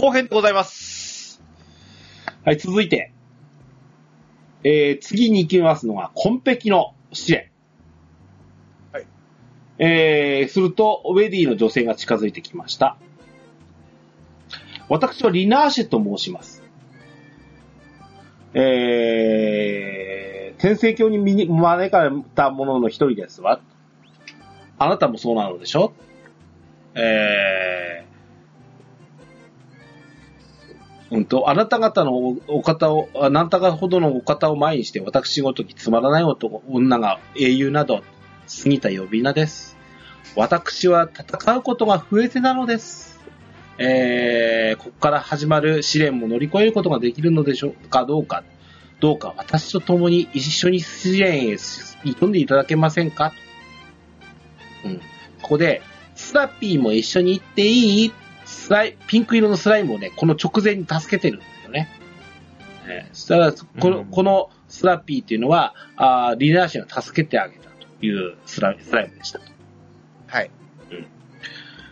後編でございます。はい、続いて、えー、次に行きますのが、コンペキの試練。はい。えー、すると、ウェディの女性が近づいてきました。私はリナーシェと申します。えー、天聖教に招かれた者の一人ですわ。あなたもそうなのでしょ？えうんと、あなた方のお方を、あなた方ほどのお方を前にして、私ごときつまらない男、女が英雄など、過ぎた呼び名です。私は戦うことが増えてなのです。えー、ここから始まる試練も乗り越えることができるのでしょうかどうか、どうか私と共に一緒に試練へ挑んでいただけませんかうん。ここで、スラッピーも一緒に行っていい？スライ、ピンク色のスライムをね、この直前に助けてるんですよね。えしたら、この、うんこのスラッピーっていうのは、あーリナーシが助けてあげたというスラスライムでした。はい。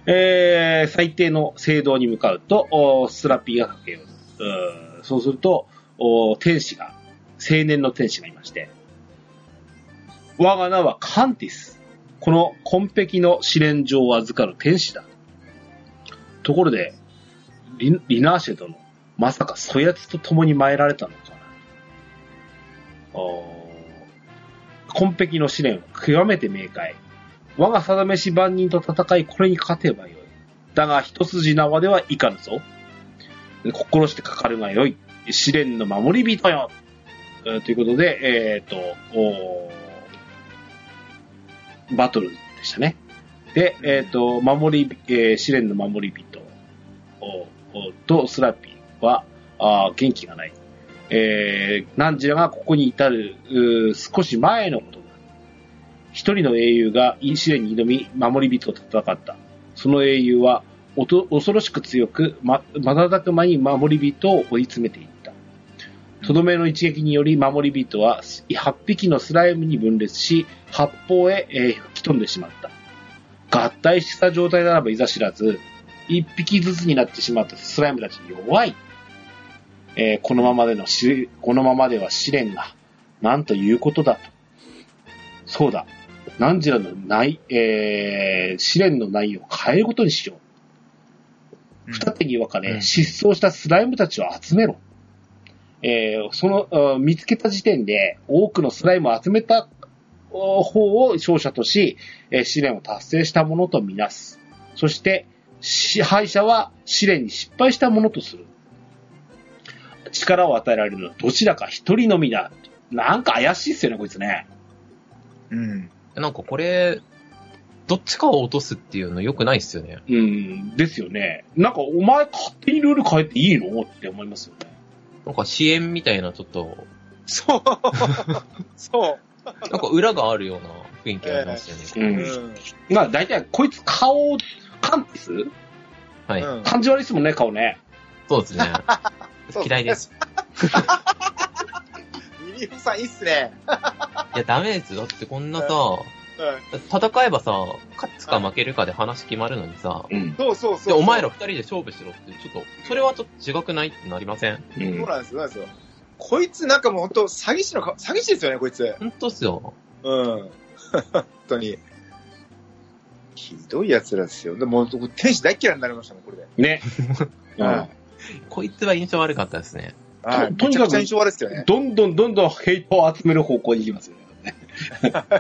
えー、最低の聖堂に向かうと、おスラッピーが駆け寄る。うーそうすると、お天使が、青年の天使がいまして、我が名はカンティス。この紺碧の試練状を預かる天使だ。ところで、リリナーシェ殿、まさかそやつと共に参られたのかな。お紺碧の試練は極めて明快。我が定めし万人と戦い、これに勝てばよい。だが、一筋縄ではいかぬぞ。心してかかるがよい。試練の守り人よ。ということで、えっ、と、バトルでしたね。で、えっ、と、守り、えー試練の守り人とスラッピーは、あ元気がない。えー、ナンジラがここに至る、少し前のことだ。一人の英雄が試練に挑み、守り人と戦った。その英雄は、おと恐ろしく強く、ま、瞬く間に守り人を追い詰めていった。とどめの一撃により守り人は8匹のスライムに分裂し、八方へ、えー吹き飛んでしまった。合体した状態ならばいざ知らず、一匹ずつになってしまったスライムたちに弱い。えーこのままでのし、このままでは試練が、なんということだと。そうだ。何時らのない、えー、試練の内容を変えることにしよう。二手に分かれ、うん失踪したスライムたちを集めろ。えーその、あ見つけた時点で、多くのスライムを集めたお方を勝者とし、えー試練を達成したものとみなす。そして、支配者は試練に失敗したものとする。力を与えられるのはどちらか一人のみだ。なんか怪しいっすよね、こいつね。うん。なんかこれ、どっちかを落とすっていうの良くないっすよね。うん、ですよね。なんか、お前勝手にルール変えていいの？って思いますよね。なんか支援みたいなちょっと、そう。そなんか裏があるような雰囲気ありますよね。うう。ん。まあ、大体、こいつ顔、カンティス？はい。うん感じ悪いっすもんね、顔ね。そうですね。嫌いです。ミリオさんいいっすね。いや、ダメですよ。だってこんなさ、うん。戦えばさ、勝つか負けるかで話決まるのにさ、うん。そうそうそう。で、お前ら二人で勝負しろって、ちょっと、それはちょっと違くないってなりません？う。そうんなんですよ、そうなんですよ。こいつなんかもう本当詐欺師のか、詐欺師ですよね、こいつ。ほんとっすよ。うん。本当に。ひどい奴らですよ。でも、僕天使大嫌いになりましたもん、これで。ね。こいつは印象悪かったですね。はい。とにかくめちゃくちゃ印象悪いですよね。どんどんどんどんヘイトを集める方向に行きますよね。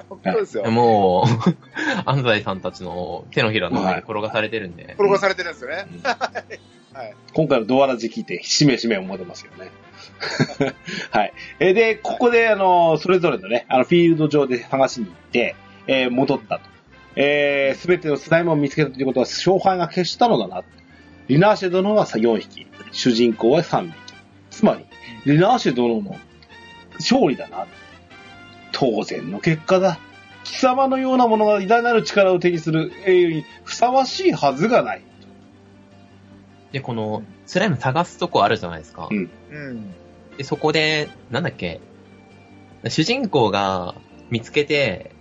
本当ですよ。もう、安西さんたちの手のひらの上に転がされてるんで。転がされてるんですよね。うんはい。今回のドアラジ聞いて、しめしめ思ってますよね。はい。えーで、ここで、あの、それぞれのね、あの、フィールド上で探しに行って、えー戻ったと。えすべてのスライムを見つけたということは、勝敗が決したのだな。リナーシェ殿は4匹、主人公は3匹。つまり、リナーシェ殿の勝利だな。当然の結果だ。貴様のような。ものが偉大な。る力を手にする英雄にふさわしいはずがな。い。で、この、スライム探すとこあるじゃな。いですか。うんうん。で、そこで、な。んだっけ、主人公が見つけて、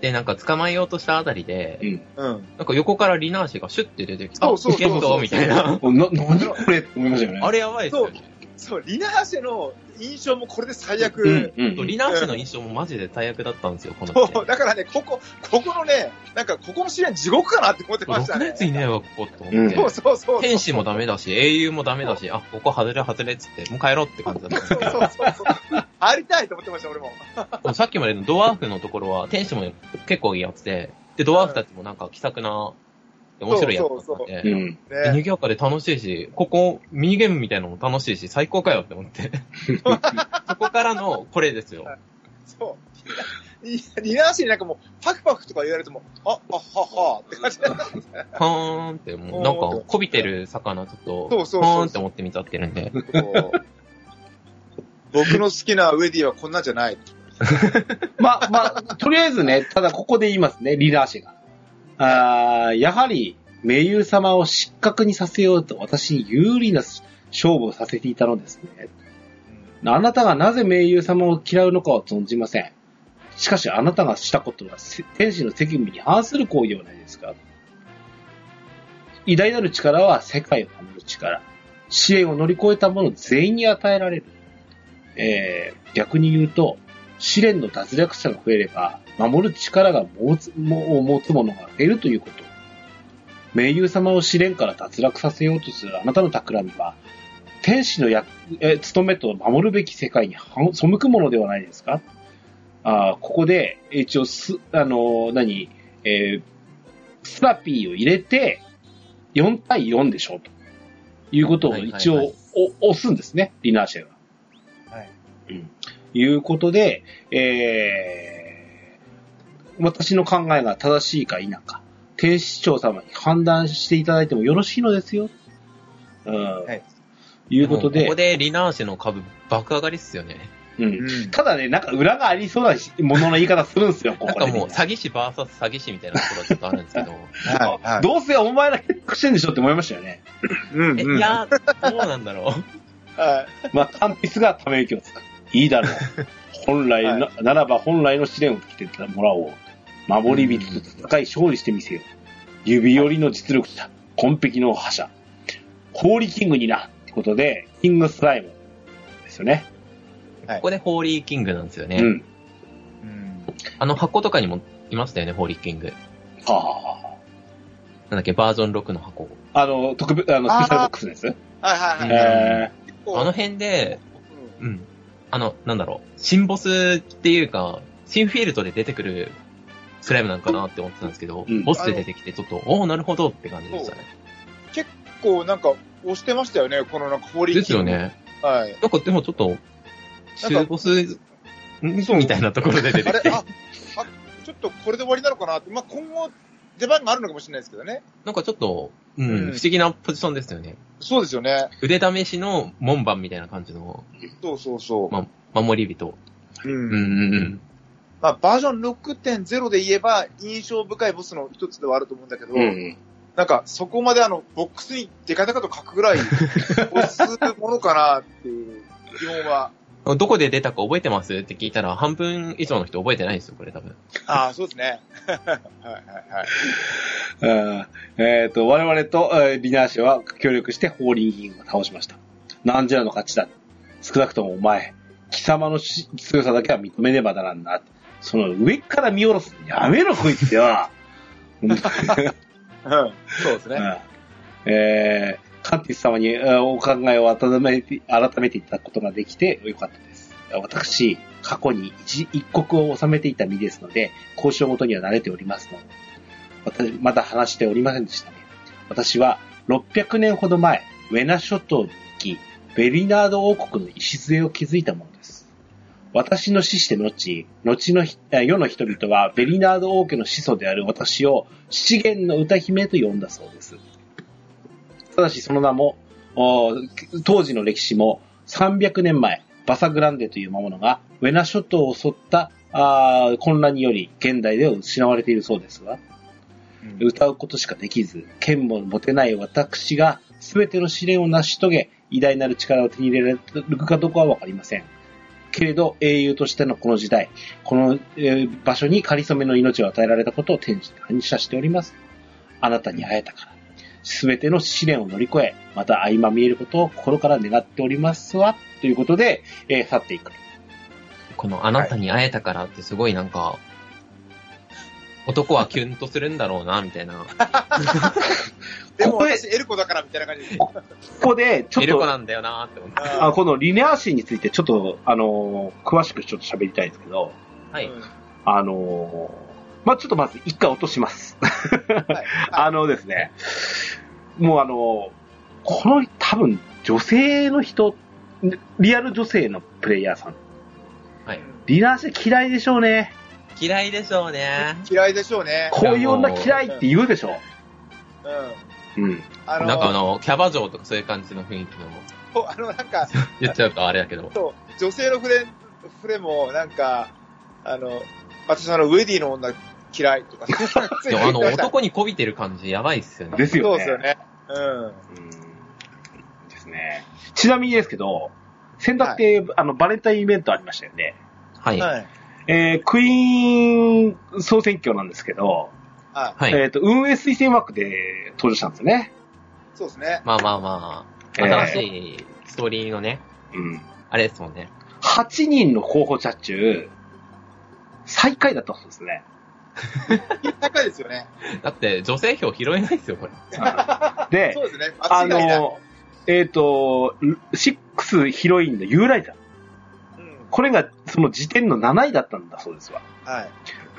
で、なんか捕まえようとしたあたりで、うん。うん。なんか横からリナーシェがシュッて出てきて、そうそうそうゲットみたいな。な、何これって思いましたよね。あれやばいですよね。そう、リナーシェの印象もこれで最悪。うん、うん。リナーシェの印象もマジで最悪だったんですよ、このそう、だからね、ここ、ここのね、なんか、ここの試練地獄かなって思ってました6ね。列いねえわ、ここと思うんって。そうそうそう。天使もダメだし、英雄もダメだし、あ、ここ外れ外れっつって、もう帰ろうって感じだったそうそうそうそう。入りたいと思ってました、俺も。さっきまでのドワーフのところは、天使も結構いいやつで、で、ドワーフたちもなんか気さくな、面白いやつだったんで、うん。でね。賑やかで楽しいし、ここ、ミニゲームみたいなのも楽しいし、最高かよって思って。そこからのこれですよ。そう。リリナーシェになんかもう、パクパクとか言われても、あ、あ、ははって感じだったんですね。はーんって、もうなんか、こびてる魚ちょっと、そうそうそうはーんって思って見ちゃってるんで。僕の好きなウェディはこんなんじゃない。まあ、まあ、とりあえずね、ただここで言いますね、リーダー氏が。あやはり、名優様を失格にさせようと私に有利な勝負をさせていたのですね。あなたがなぜ名優様を嫌うのかは存じません。しかしあなたがしたことは天使の責務に反する行為ではないですか。偉大なる力は世界を守る力。試練を乗り越えた者全員に与えられる。えー、逆に言うと、試練の脱落者が増えれば、守る力が持つも持つ者が増えるということ。名優様を試練から脱落させようとするあなたの企みは、天使の役、えー務めと守るべき世界に反背くものではないですか？あーここで、一応す、あのー何、えースパピーを入れて、4対4でしょうと。いうことを一応、はいはいはいお押すんですね、リナーシェが。はい。うん。いうことで、えー、私の考えが正しいか否か、天使長様に判断していただいてもよろしいのですよ。うん。はい。いうことで、ここでリナーシェの株爆上がりっすよね。うん。うん。ただね、なんか裏がありそうなものの言い方するんですよ、ここで、なんかもう、詐欺師 VS 詐欺師みたいなところがちょっとあるんですけど。はい。はい。どうせお前ら結婚してんでしょって思いましたよね。うん。え、うんい、や、どうなんだろう。はい。まあ、カンピスがため息をつく。いいだろう。本来な、ならば本来の試練を来てもらおう。守り人と戦い勝利してみせよう。指折りの実力者、紺碧の覇者、ホーリーキングになってことで、キングスライムですよね。はいここでホーリーキングなんですよね。うん。うん。あの箱とかにもいましたよね、ホーリーキング。はなんだっけ、バージョン6の箱。あ。あの、特別、あの、スペシャルボックスです。はいはいはい。えあの辺で、うんうん。あの、なんだろう、新ボスっていうか、新フィールドで出てくるスライムなんかなって思ってたんですけど、うんボスで出てきてちょっと、おおなるほどって感じでしたね。結構なんか押してましたよね、このなんかホーリーですよ。ね。はい。なんかでもちょっと、中ボス、んみたいなところで出てきて、あれあ、あ、ちょっとこれで終わりなのかなって。まあ、今後、出番があるのかもしれないですけどね。なんかちょっと、うん、うん不思議なポジションですよね。そうですよね。腕試しの門番みたいな感じのそうそうそう。ま守り人。うんうんうんうん。まあ、バージョン6.0で言えば、印象深いボスの一つではあると思うんだけど、うん。なんか、そこまであの、ボックスにデカデカと書くぐらい、押すものかなっていう疑問は。どこで出たか覚えてます？って聞いたら、半分以上の人覚えてないですよ、これ多分。ああ、そうですね。はいはいはい。うんえっ、と、我々と、えーリナーシェは協力してホーリーキングを倒しました。なんじゃらの勝ちだ。少なくともお前、貴様のし強さだけは認めねばならんな。その上から見下ろす。やめろ、こいつよ。うんそうですね。うんえーカンティス様にお考えを改めて、改めていただくことができてよかったです。私、過去に一一国を治めていた身ですので、交渉ごとには慣れておりますので、私、まだ話しておりませんでしたね。私は、600年ほど前、ウェナ諸島に行き、ベリナード王国の礎を築いたものです。私の死して後、後の世の人々はベリナード王家の始祖である私を資源の歌姫と呼んだそうです。ただしその名も、お当時の歴史も300年前、バサグランデという魔物がウェナ諸島を襲ったあー混乱により現代では失われているそうですが、歌うことしかできず、剣も持てない私が全ての試練を成し遂げ、偉大なる力を手に入れられるかどうかはわかりません。けれど英雄としてのこの時代、この、えー場所に仮初めの命を与えられたことを天に感謝しております。あなたに会えたから。すべての試練を乗り越え、また相まみえることを心から願っておりますわ。ということで、えー去っていく。このあなたに会えたからってすごいなんか、男はキュンとするんだろうな、みたいな。でもここで私エルコだからみたいな感じで。ここで、ちょっと、エルコなんだよなって思って。あこのリネアシーについてちょっと、あのー詳しくちょっと喋りたいんですけど、はい。うんあのーまあ、ちょっとまず一回落とします。はい あのですね、もうあのーこの多分女性の人、リアル女性のプレイヤーさん、はい。リナーシー嫌いでしょうね。嫌いでしょうね。嫌いでしょうね。こういう女嫌いって言うでしょうん。う。うん。あの、なんかあの、キャバ嬢とかそういう感じの雰囲気の、そうあの、なんか、言っちゃうとあれだけど。そう、女性のフレフレも、なんか、あの、私あの、ウェディの女嫌いとか。でもあの、男に媚びてる感じやばいっすよね。ですよね。そうですよね。うん。うんですね。ちなみにですけど、先だって、あの、バレンタインイベントありましたよね。はい。はい。えー、クイーン総選挙なんですけど、あ、はい。えっ、と、運営推薦枠で登場したんですよね。そうですね。まあまあまあ、えー新しいストーリーのね、うん。あれですもんね。8人の候補者中、最下位だったそうですね。高いですよね。だって、女性票拾えないですよ、これ。で そ、うですね。あ。の、えっ、と、6ヒロインのユーライザー。うん。これがその時点の7位だったんだそうですわ。はい。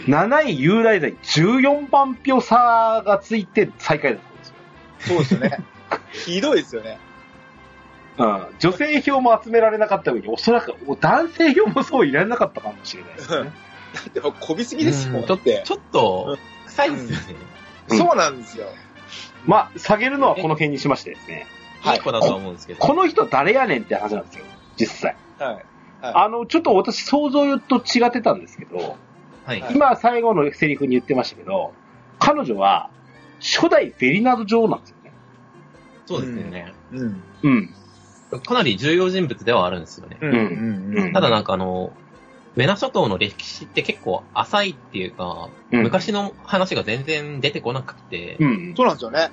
7位ユーライザーに14番票差がついて最下位だったんですよ。そうですよね。ひどいですよね。うん。女性票も集められなかった上に、おそらく男性票もそう入れられなかったかもしれないですね。だってもうこびすぎですもん。うんちょだって。ちょっと、臭いですよね。うんそうなんですよ。まあ、下げるのはこの辺にしましてですね。はいいい子だとは思うんですけど。この人誰やねんって話なんですよ。実際。はい。あの、ちょっと私想像と違ってたんですけど、はい。今最後のセリフに言ってましたけど、彼女は初代ベリナード女王なんですよね。そうですよね。うん。うん。かなり重要人物ではあるんですよね。うん。うんうん。ただなんかあの、メナ諸島の歴史って結構浅いっていうか、うん昔の話が全然出てこなくて、うん。そうなんですよね。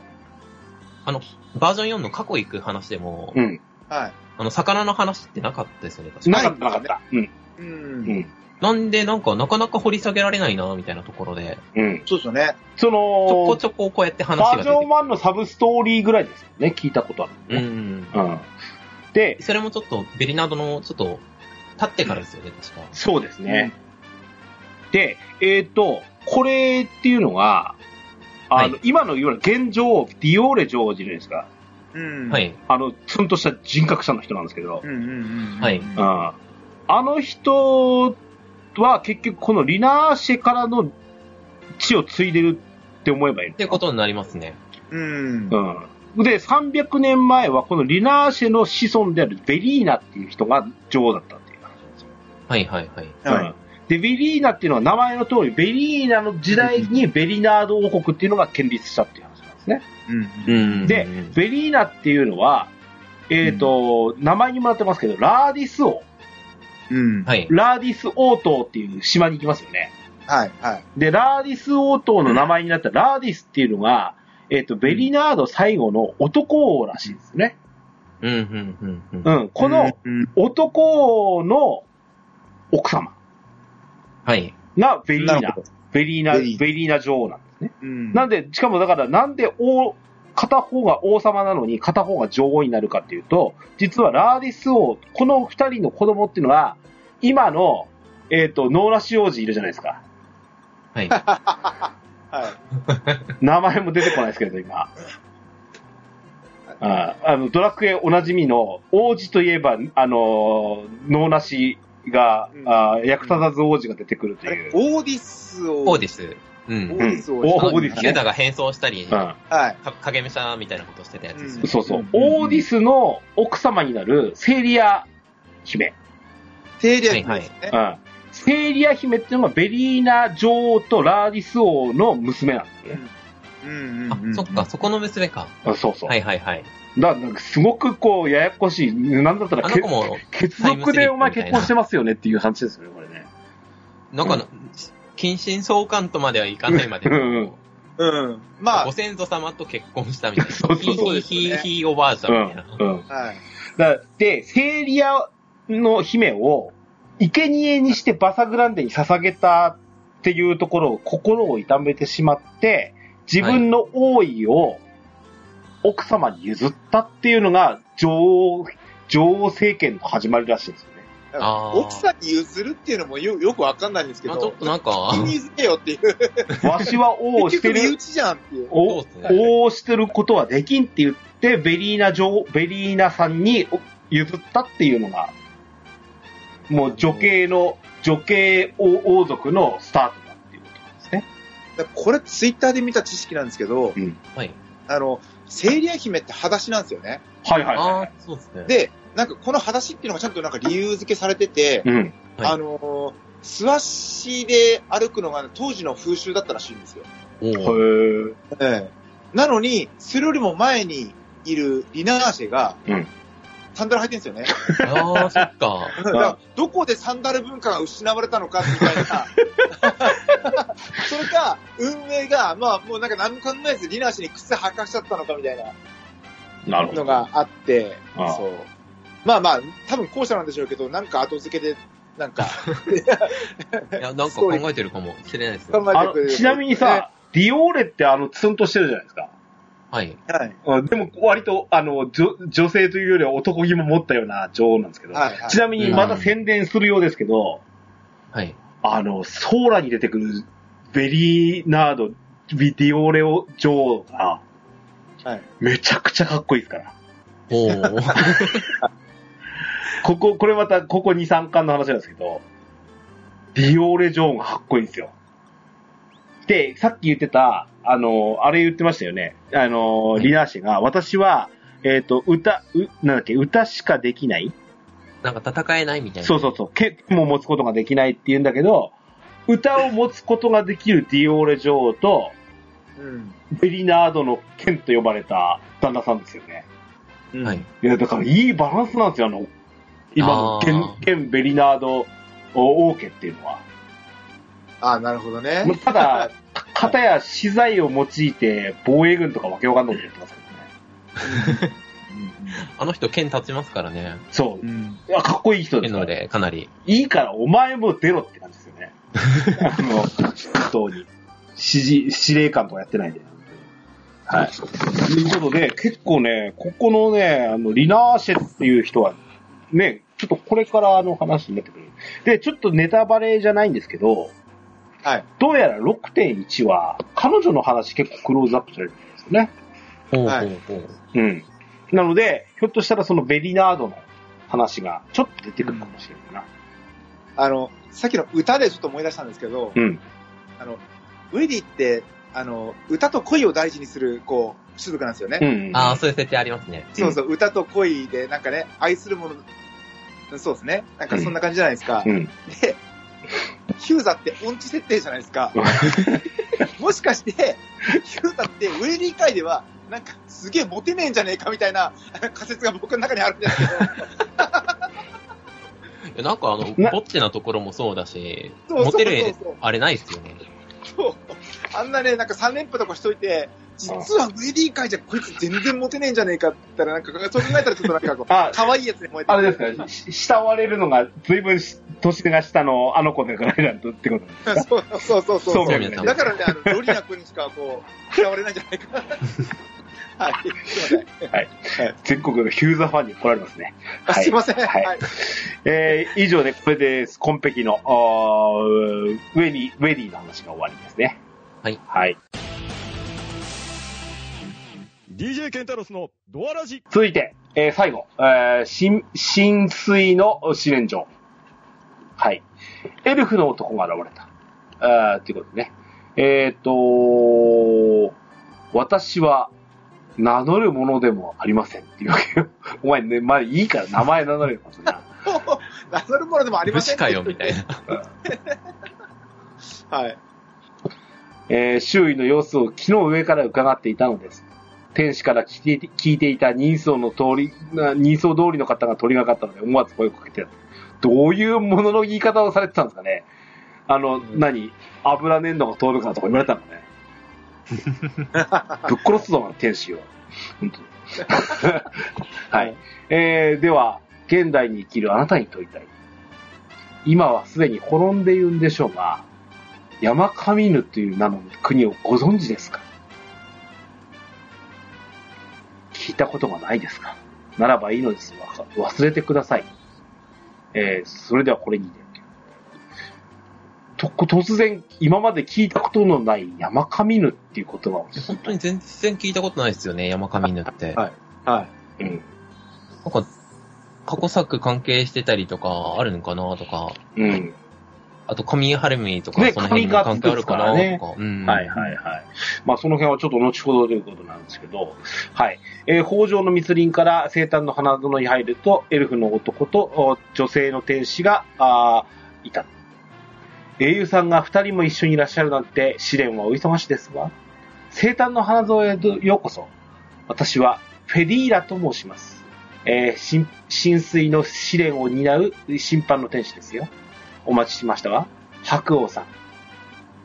あの、バージョン4の過去行く話でも、うん。はい。あの、魚の話ってなかったですよね、確かなかった、なかった。うん。う。うんん。なんで、なんか、なかなか掘り下げられないな、みたいなところで、うん。そうですよね。そちょこのち、ょここうやって話バージョンが出て1のサブストーリーぐらいですよね。聞いたことある。うん。うん。で、それもちょっと、ベリナードの、ちょっと、立ってからですよね、確か。そうですね。で、えっ、と、これっていうのが、あの、はい今のいわゆる現状、ディオーレ女王じゃないですか。うん。は。い。あの、ツンとした人格者の人なんですけど、うんうんうん。はいうん。あの人は結局このリナーシェからの血を継いでるって思えばいいのってことになりますね。うん。うん。で、300年前はこのリナーシェの子孫であるベリーナっていう人が女王だったはいはいはい。はいうんで、ベリーナっていうのは名前の通り、ベリーナの時代にベリナード王国っていうのが建立したっていう話なんですね。うん。んで、ベリーナっていうのは、えっ、と、名前にもらってますけど、ラーディス王。うん。はい。ラーディス王島っていう島に行きますよね。はい。はい。で、ラーディス王島の名前になったラーディスっていうのが、えっ、と、ベリナード最後の男王らしいですね。うん、うん、うん、うん。うん。このうん、男王の奥様はい。がベリーナなるほ。ど。ベリーナ、ベリーベリーナ女王なんですね。うんなんで、しかもだから、なんで王、片方が王様なのに片方が女王になるかっていうと、実はラーディス王、この二人の子供っていうのは、今の、えっ、と、ノーラシ王子いるじゃないですか。はい。はい。名前も出てこないですけど、今。ああの、ドラクエおなじみの、王子といえば、あの、ノーナシが、うんあ役立たず王子が出てくるという。オーディスを。オーディス。うん。オーディスオーディスねユダが変装したり、はい。影武者みたいなことしてたやつですよん。ね。そうそう。うんオーディスの奥様になるセイリア姫。テーリア姫ですね。うん。セイリア姫っていうのがベリーナ女王とラーディス王の娘なんですね。うんうんうん。あ、そっか、そこの娘か。あそうそう。はいはいはい。だからなんかすごくこう、ややこしい。なんだったらけあの子、も、血族でお前結婚してますよねっていう話ですよね、これね。なんか、近親相関とまではいかないまでうんうんも、うん。まご先祖様と結婚したみたいな。そうそうそうひいひいひいおばあちゃうんんみたいな。。うん。あ、はい。だで、セーリアの姫を、生贄にしてバサグランデに捧げたっていうところを心を痛めてしまって、自分の王位を奥様に譲ったっていうのが女王、女王政権の始まりらしいんですよね。奥さんに譲るっていうのもよよくわかんないんですけまあちょっど、となんか、気に付けよっていう。わしは王をしてる結局身、内じゃんっていう。おそうっすね王をしてることはできんって言って、ベリーナ女王、ベリーナさんに譲ったっていうのが、もう女系の、女系王王族のスタートだっていうことですね。これツイッターで見た知識なんですけど、はい。あの、セイリア姫って裸足なんですよね。はいはいはああ、そうですね。で、なんかこの裸足っていうのがちゃんとなんか理由付けされてて、い。うん。はいあのー、素足で歩くのが当時の風習だったらしいんですよ。おへえ。なのに、それよりも前にいるリナーシェが、うんサンダル履いてるんですよね。ああ、そっか。だからどこでサンダル文化が失われたのかみたいな。それか、運営が、まあもうなんか何も考えずリナーシェに靴履かしちゃったのかみたいななるほど。のがあって、ああそう。まあまあ、多分後者なんでしょうけど、なんか後付けで、なんか、いや、なんか考えてるかもしれないですよ。考えてくれる。あのちなみにさ、ディオーレってあの、ツンとしてるじゃないですか。はい。ね、はい。うんでも、割と、あの、女女性というよりは男気も持ったような女王なんですけど、はいはいちなみにまた宣伝するようですけど、はい。あの、ソーラに出てくるベリーナード、ビディオレオ女王が、はい。めちゃくちゃかっこいいですから。おー。ここ、これまた、ここ2、3巻の話なんですけど、ディオーレ女王がかっこいいんですよ。で、さっき言ってた、あの、あれ言ってましたよね。あの、リナーシェが、私は、えっ、と、歌、う、なんだっけ、歌しかできないなんか戦えないみたいな。そうそうそう、剣も持つことができないって言うんだけど、歌を持つことができるディオーレ女王と、うん。ベリナードの剣と呼ばれた旦那さんですよね。うんはい。いや、だからいいバランスなんですよ、あの、今の剣、剣ベリナード王家っていうのは。ああ、なるほどね。ただ、片や資材を用いて防衛軍とかわけわかんないことやってますけどね。あの人剣立ちますからね。そうう。ん。いや、かっこいい人ですので、かなり。いいからお前も出ろって感じですよね。あの、本当に。指示、司令官とかやってないんで。はい。ということで、結構ね、ここのね、あの、リナーシェっていう人は、ね、ちょっとこれからの話になってくる。で、ちょっとネタバレじゃないんですけど、はい。どうやら6.1は、彼女の話結構クローズアップされてるんですよね。はい。なので、ひょっとしたらそのベリナードの話がちょっと出てくるかもしれないな。あの、さっきの歌でちょっと思い出したんですけど、うん。あの、ウィディって、あの、歌と恋を大事にする、こう、種族なんですよね。うん。ああ、そういう設定ありますね。そうそう、歌と恋で、なんかね、愛するもの、そうですね。なんかそんな感じじゃないですか。うん。で、ヒューザって音痴設定じゃないですか。もしかして、ヒューザってウェリー界では、なんかすげえモテねえんじゃねえかみたいな仮説が僕の中にあるんですけど、なんかあの、なぼっちなところもそうだし、モテる、あれないっすよね。そうあんなね、なんか3連覇とかしといて、実はウェリー界じゃこいつ全然モテねえんじゃねえかって言ったら、なんか、そう考えたらちょっとなんかこう、あ可愛いやつに燃えてあれですか、し慕われるのが随分し年が下のあの子だからなんとってことですかそうそうそうそう。そうだからね、あの、ロリナ君にしかこう、嫌われないんじゃないかな。はい、すいません。はい。全国のヒューザファンに来られますね。あすいません。はいはい。えー、以上でこれで、コンペキの、ウェリー、ウェリーの話が終わりですね。はい。はい。DJ ケンタロスのドアラジ続いて、えー最後、えー、浸浸水の試練場。はい。エルフの男が現れた。あーっていうことでね。えっ、と私は名乗るものでもありませんっていうわけよ。お前ね、まあいいから名前名乗れよ。名乗るものでもありません武士かよ、みたいな。はい。えー周囲の様子を木の上から伺っていたのです。天使から聞いて聞いていた人相の通り、な人相通りの方が取り掛かったので思わず声をかけて。どういうものの言い方をされてたんですかねあの、ん何？油粘土が通るかとか言われたのね。ぶっ殺すぞ、天使を。本当 はい。えー、では、現代に生きるあなたに問いたい。今はすでに滅んでいるんでしょうが、山上犬という名の国をご存知ですか？聞いたことがないですか？ならばいいのです。わ忘れてください。えー、それではこれにて。と、突然、今まで聞いたことのない山上犬っていう言葉を。本当に全然聞いたことないですよね、山上犬って。はいはい。うん。なんか、過去作関係してたりとかあるのかなとか、うん。あと神ハルミとか、ねその辺が関係あるかなつくからとか。うんはいはいはい。まあその辺はちょっと後ほどということなんですけど、はい。えー、北条の密林から生誕の花園に入ると、エルフの男とお女性の天使が、あーいた。英雄さんが二人も一緒にいらっしゃるなんて試練はお忙しいですわ。生誕の花園へようこそ。私はフェディーラと申します。えー、浸浸水の試練を担う審判の天使ですよ。お待ちしましたわ。白王さん。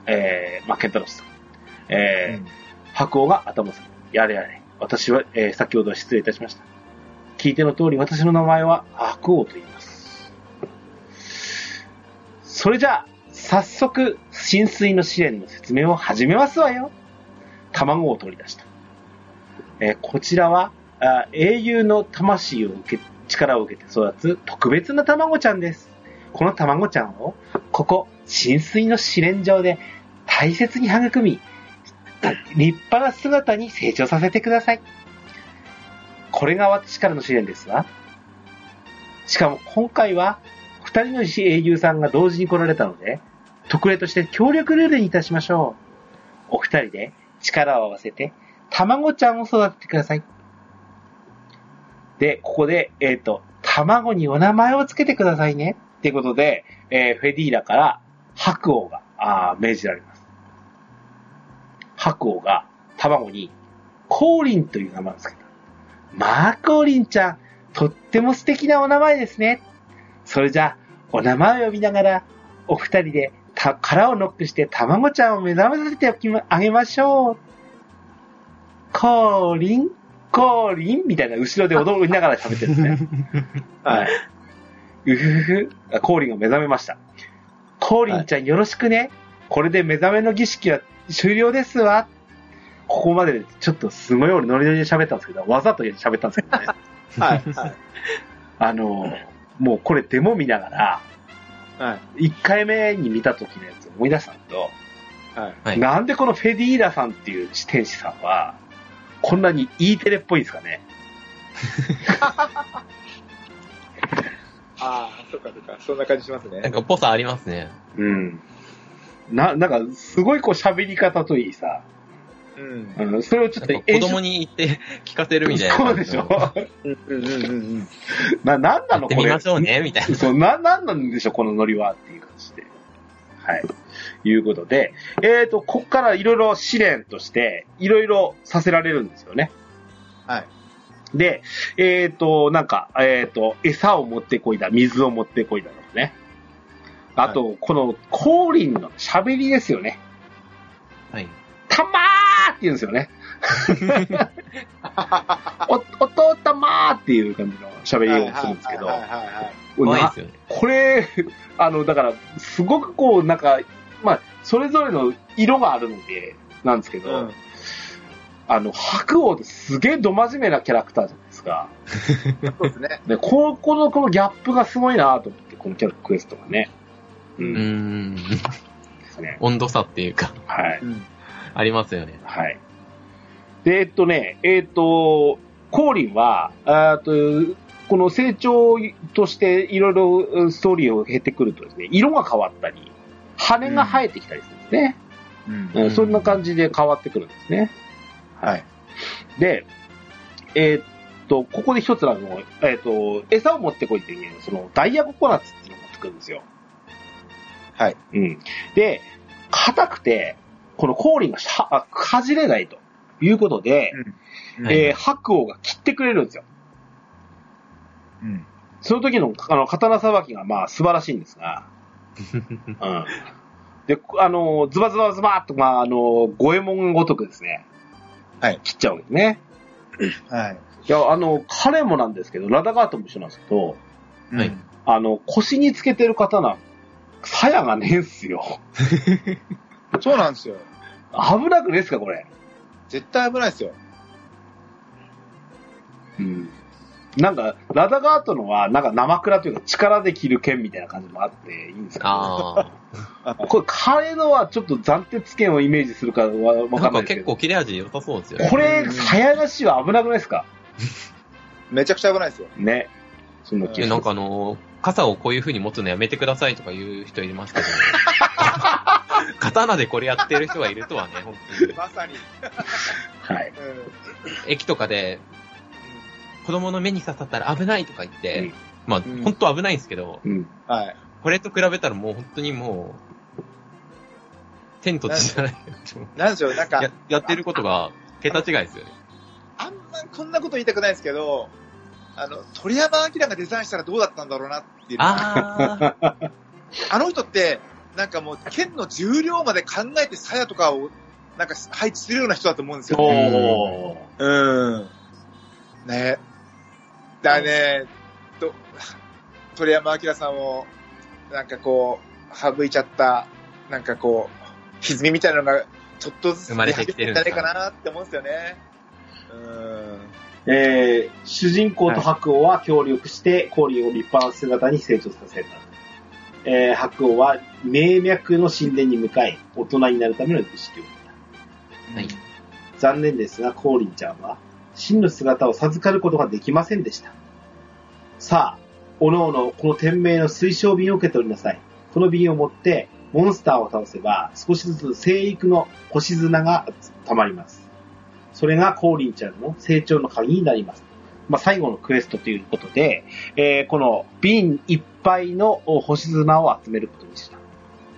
えー、まあ、ケンタロスさん。えー白王が頭さん。やれやれ。私は、えー先ほどは失礼いたしました。聞いての通り、私の名前は白王と言います。それじゃあ、早速、浸水の試練の説明を始めますわよ。卵を取り出した。えーこちらはあ、英雄の魂を受け、力を受けて育つ特別な卵ちゃんです。この卵ちゃんを、ここ、浸水の試練場で大切に育み、立派な姿に成長させてください。これが私からの試練ですわ。しかも今回は、二人の英雄さんが同時に来られたので、特例として協力ルールにいたしましょう。お二人で力を合わせて、卵ちゃんを育ててください。で、ここで、えっ、と、卵にお名前をつけてくださいね。っていうことで、えーフェディーラから白王があー命じられます。白王が卵にコーリンという名前をつけた。まあ、コーリンちゃん、とっても素敵なお名前ですね。それじゃあ、お名前を呼びながら、お二人でた殻をノックして卵ちゃんを目覚めさせておきまあげましょう。コーリン、コーリンみたいな後ろで踊りながら喋ってるんですね。はい。うふふコーリンが目覚めました。コーリンちゃんよろしくね。これで目覚めの儀式は終了ですわ。ここまでちょっとすごい俺ノリノリで喋ったんですけど、わざと喋ったんですけどね。はい。はい。あの、もうこれデモ見ながら、はい。1回目に見た時のやつを思い出したんだけど、はい。はいなんでこのフェディーラさんっていう天使さんは、こんなに E テレっぽいんですかね。ああ、そっかそっか。そんな感じしますね。なんか、ぽさありますね。うん。な、なんか、すごいこう喋り方といいさ、うん。うん、それをちょっと子供に言って 聞かせるみたいな。そうでしょうんうんうんうん。な、なんなやのこれ？ってみましょうね、みたいな。そう、な、なんなんでしょう、このノリはっていう感じで。はい。いうことで、えっ、と、こっからいろいろ試練として、いろいろさせられるんですよね。はい。で、えっ、と、なんか、えっ、と、餌を持ってこいだ、水を持ってこいだとかね。あと、この、降臨の喋りですよね。はい。たまーって言うんですよね。お、おとたまーっていう感じの喋りをするんですけどはい、はいはいはい。ね。これ、あの、だから、すごくこう、なんか、まあ、それぞれの色があるので、なんですけど、うんあの、白王ってすげえど真面目なキャラクターじゃないですか。そうですね。で、ここの、このギャップがすごいなと思って、このキャラクエストがね。う。うんーん。ですね。温度差っていうか、はい。うん。ありますよね。はい。で、えっとね、えっと、コーリンは、あーと、この成長としていろいろストーリーを経てくるとですね、色が変わったり、羽が生えてきたりするんですね。うん。うんそんな感じで変わってくるんですね。はい。で、えーっと、ここで一つあの、えーっと、餌を持ってこいっていうね、その、ダイヤココナッツっていうのを持ってくるんですよ。はい。うん。で、硬くて、このコーリンがしゃあかじれないと。いうことで、うんはいえー白王が切ってくれるんですよ。うん。その時の、あの、刀さばきが、まあ、素晴らしいんですが、うん。で、あの、ズバズバズバーっと、まあ、あの、五右衛門ごとくですね。はい切っちゃうわけですね。はい。いや、あの、彼もなんですけど、ラダガートも一緒なんですけど、はいうんあの、腰につけてる刀、鞘がねえんすよ。そうなんですよ。危なくねえっすか、これ。絶対危ないですよ。うん。なんか、ラダガートのは、なんか生倉というか力で切る剣みたいな感じもあっていいんですけど、あ これ、彼のはちょっと暫定剣をイメージするかはわかんないですけど、か結構切れ味良さそうですよね。これ、鞘なしは危なくないですか？めちゃくちゃ危ないですよ。ね。そのなんかあのー傘をこういう風に持つのやめてくださいとか言う人いますけど、刀でこれやってる人がいるとはね、本当に。まさに。はい。うん駅とかで、子供の目に刺さったら危ないとか言って、うんまあ、ん本当危ないんですけど、うん。はい。これと比べたらもう本当にもう、天と地じゃない。なんでしょう、なんかや、やってることが、桁違いですよね。あんまこんなこと言いたくないですけど、あの、鳥山明がデザインしたらどうだったんだろうなっていう。あ ああ。の人って、なんかもう、剣の重量まで考えて鞘とかを、なんか配置するような人だと思うんですよ。おー。うん。ねだね、と、鳥山明さんを、なんかこう、省いちゃった、なんかこう、歪みみたいなのが、ちょっとずつ生まれてきてるんじゃないかなって思うんですよね。うん。えー、主人公と白王は協力して、氷を立派な姿に成長させた。えー、白王は名脈の神殿に向かい、大人になるための儀式をした。はい。残念ですが、コーリンちゃんは、真の姿を授かることができませんでした。さあ、おのおのこの天命の推奨瓶を受け取りなさい。この瓶を持って、モンスターを倒せば、少しずつ生育の星砂が溜まります。それがコーリンちゃんの成長の鍵になります。まあ、最後のクエストということで、えーこの瓶いっぱいのお星砂を集めることにした。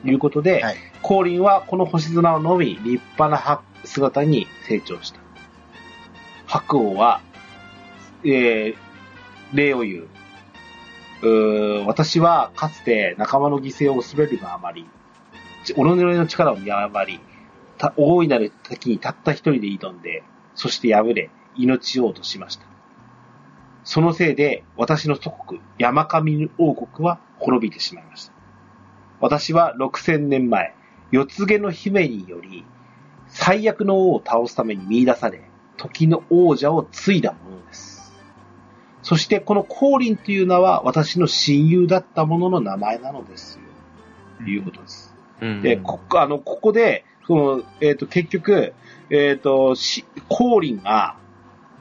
ということで、はいコーリンはこの星砂を飲み、立派なは姿に成長した。白王は、えー、礼を言う。うー私はかつて仲間の犠牲を恐れるがあまり、己の力を見誤り、大いなる滝にたった一人で挑んで、そして敗れ、命を落としました。そのせいで、私の祖国、山上王国は滅びてしまいました。私は6000年前、四つ毛の姫により、最悪の王を倒すために見出され、時の王者を継いだものです。そしてこの降臨という名は私の親友だったものの名前なのですよ。ということです。うんで、ここ、あの、ここで、その、えっ、と、結局、えっ、と、し、降臨が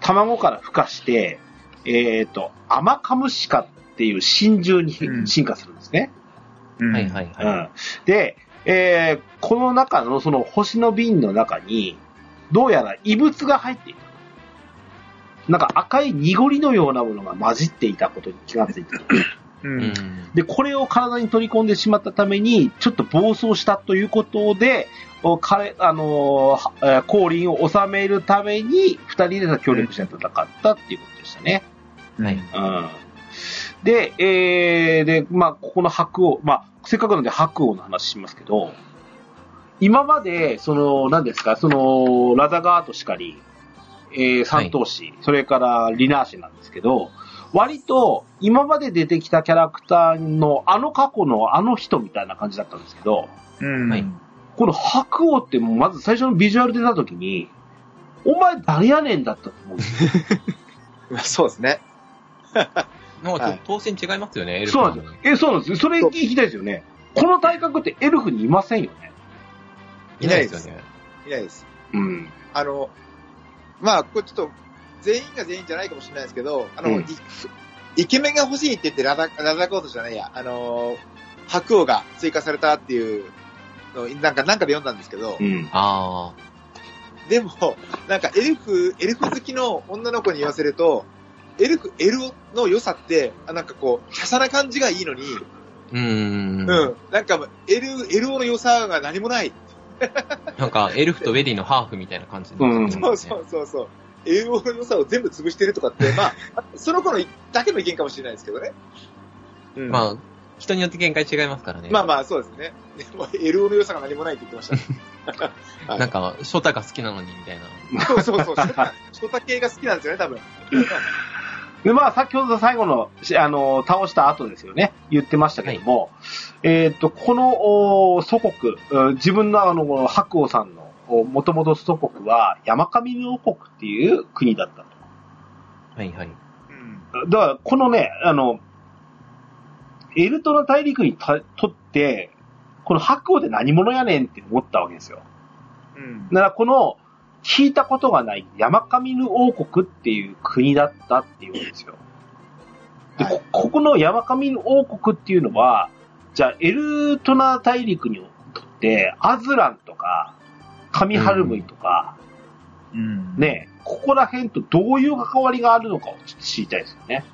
卵から孵化して、えっ、と、アマカムシカっていう真獣にうん進化するんですね。はいはいはい。うん。で、えーこの中のその星の瓶の中に、どうやら異物が入っていた。なんか赤い濁りのようなものが混じっていたことに気がついたと。う。うんん。で、これを体に取り込んでしまったために、ちょっと暴走したということで、お彼、あのーはえー降臨を収めるために、二人で協力して戦ったっていうことでしたね。はい。うん。で、えー、で、まあ、ここの白王、まあ、せっかくなので白王の話しますけど、今まで、その、何ですか、その、ラザガートしかり、えー、三頭士、それからリナーシェなんですけど、割と、今まで出てきたキャラクターの、あの過去のあの人みたいな感じだったんですけど、うん。はいこの白王ってもうまず最初のビジュアル出た時に、お前誰やねんだったと思うんですよそうですね。なんかちょはい当選違いますよね、エルフそうなんですよ。え、そうなんですよ。それ聞きたいですよね。この体格ってエルフにいませんよね。いないですよね。いないです。うん。あの、まあ、これちょっと、全員が全員じゃないかもしれないですけど、あの、うんいイケメンが欲しいって言ってラザ、ラザコートじゃないや、あの、白王が追加されたっていうのを、なんか、なんかで読んだんですけど、うん。あでも、なんかエルフ、エルフ好きの女の子に言わせると、エルフ、エルオの良さって、あなんかこう、華奢な感じがいいのに、あ。うーん。うん、なんか、エル、エルオの良さが何もない。なんか、エルフとウェディのハーフみたいな感じで、うんそうそうそうそう。栄養の良さを全部潰してるとかって、まあ、その子のだけの意見かもしれないですけどね。うんまあ、人によって見解違いますからね。まあまあ、そうですね。でも、LO の良さが何もないって言ってました。はいなんか、ショタが好きなのにみたいな。そうそうそう。ショタショタ系が好きなんですよね、多分。で、まあ、先ほど最後の、しあの、倒した後ですよね。言ってましたけども、えっ、と、このお祖国、うん自分のあの、この白王さんの、もともと祖国は山上王国っていう国だったと。はいはい。うん。だから、このね、あの、エルトラ大陸にたとって、この白王って何者やねんって思ったわけですよ。うん。だから、この、聞いたことがない山上王国っていう国だったっていうんですよ。で、はいこここの山上王国っていうのは、じゃあ、エルトナ大陸にとって、アズランとか、カミハルムイとか、うん。ね、ここら辺とどういう関わりがあるのかをちょっと知りたいですよね。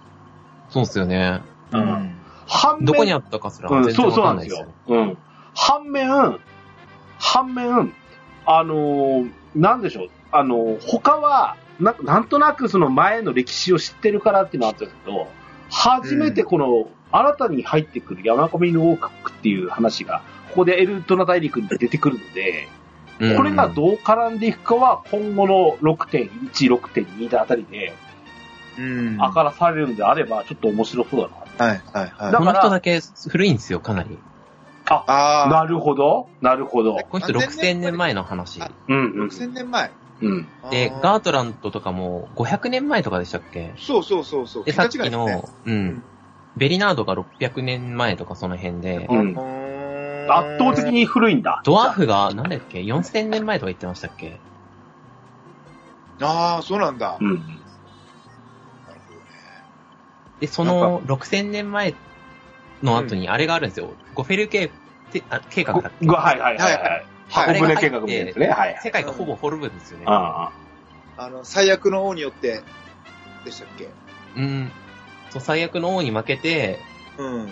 そうっすよね。うん。反面どこにあったかすらうん、全然わそうそうなんでかんないです。ようん。反面、反面、あのーなんでしょう、あのー他はな、なんとなくその前の歴史を知ってるからっていうのはあったんですけど、初めてこの、新たに入ってくる山上の王国っていう話が、ここでエルトナ大陸に出てくるので、うんこれがどう絡んでいくかは、今後の6.1、6.2あたりで、うん。明からされるんであれば、ちょっと面白そうだな。はい、はい、はい。だこの人だけ古いんですよ、かなり。ああ。なるほど。なるほど。この人6000年前の話。うん、うん。6000年前。うん。で、ガートラントとかも500年前とかでしたっけ？そうそうそうそう。で、さっき桁違いですねの、うん。ベリナードが600年前とかその辺で、うんうん圧倒的に古いんだ。ドワーフが、なんだっけ ?4000 年前とか言ってましたっけ？ああ、そうなんだ。うん。で、その6000年前の後にあれがあるんですよ。ゴフェル計てあ計画だっけごはいはいはいは。はいあれが入って箱舟計画みたいなやつね。はいはい。世界がほぼ滅ぶんですよね。ああの、最悪の王によって、でしたっけ？うん。そう、最悪の王に負けて、うん。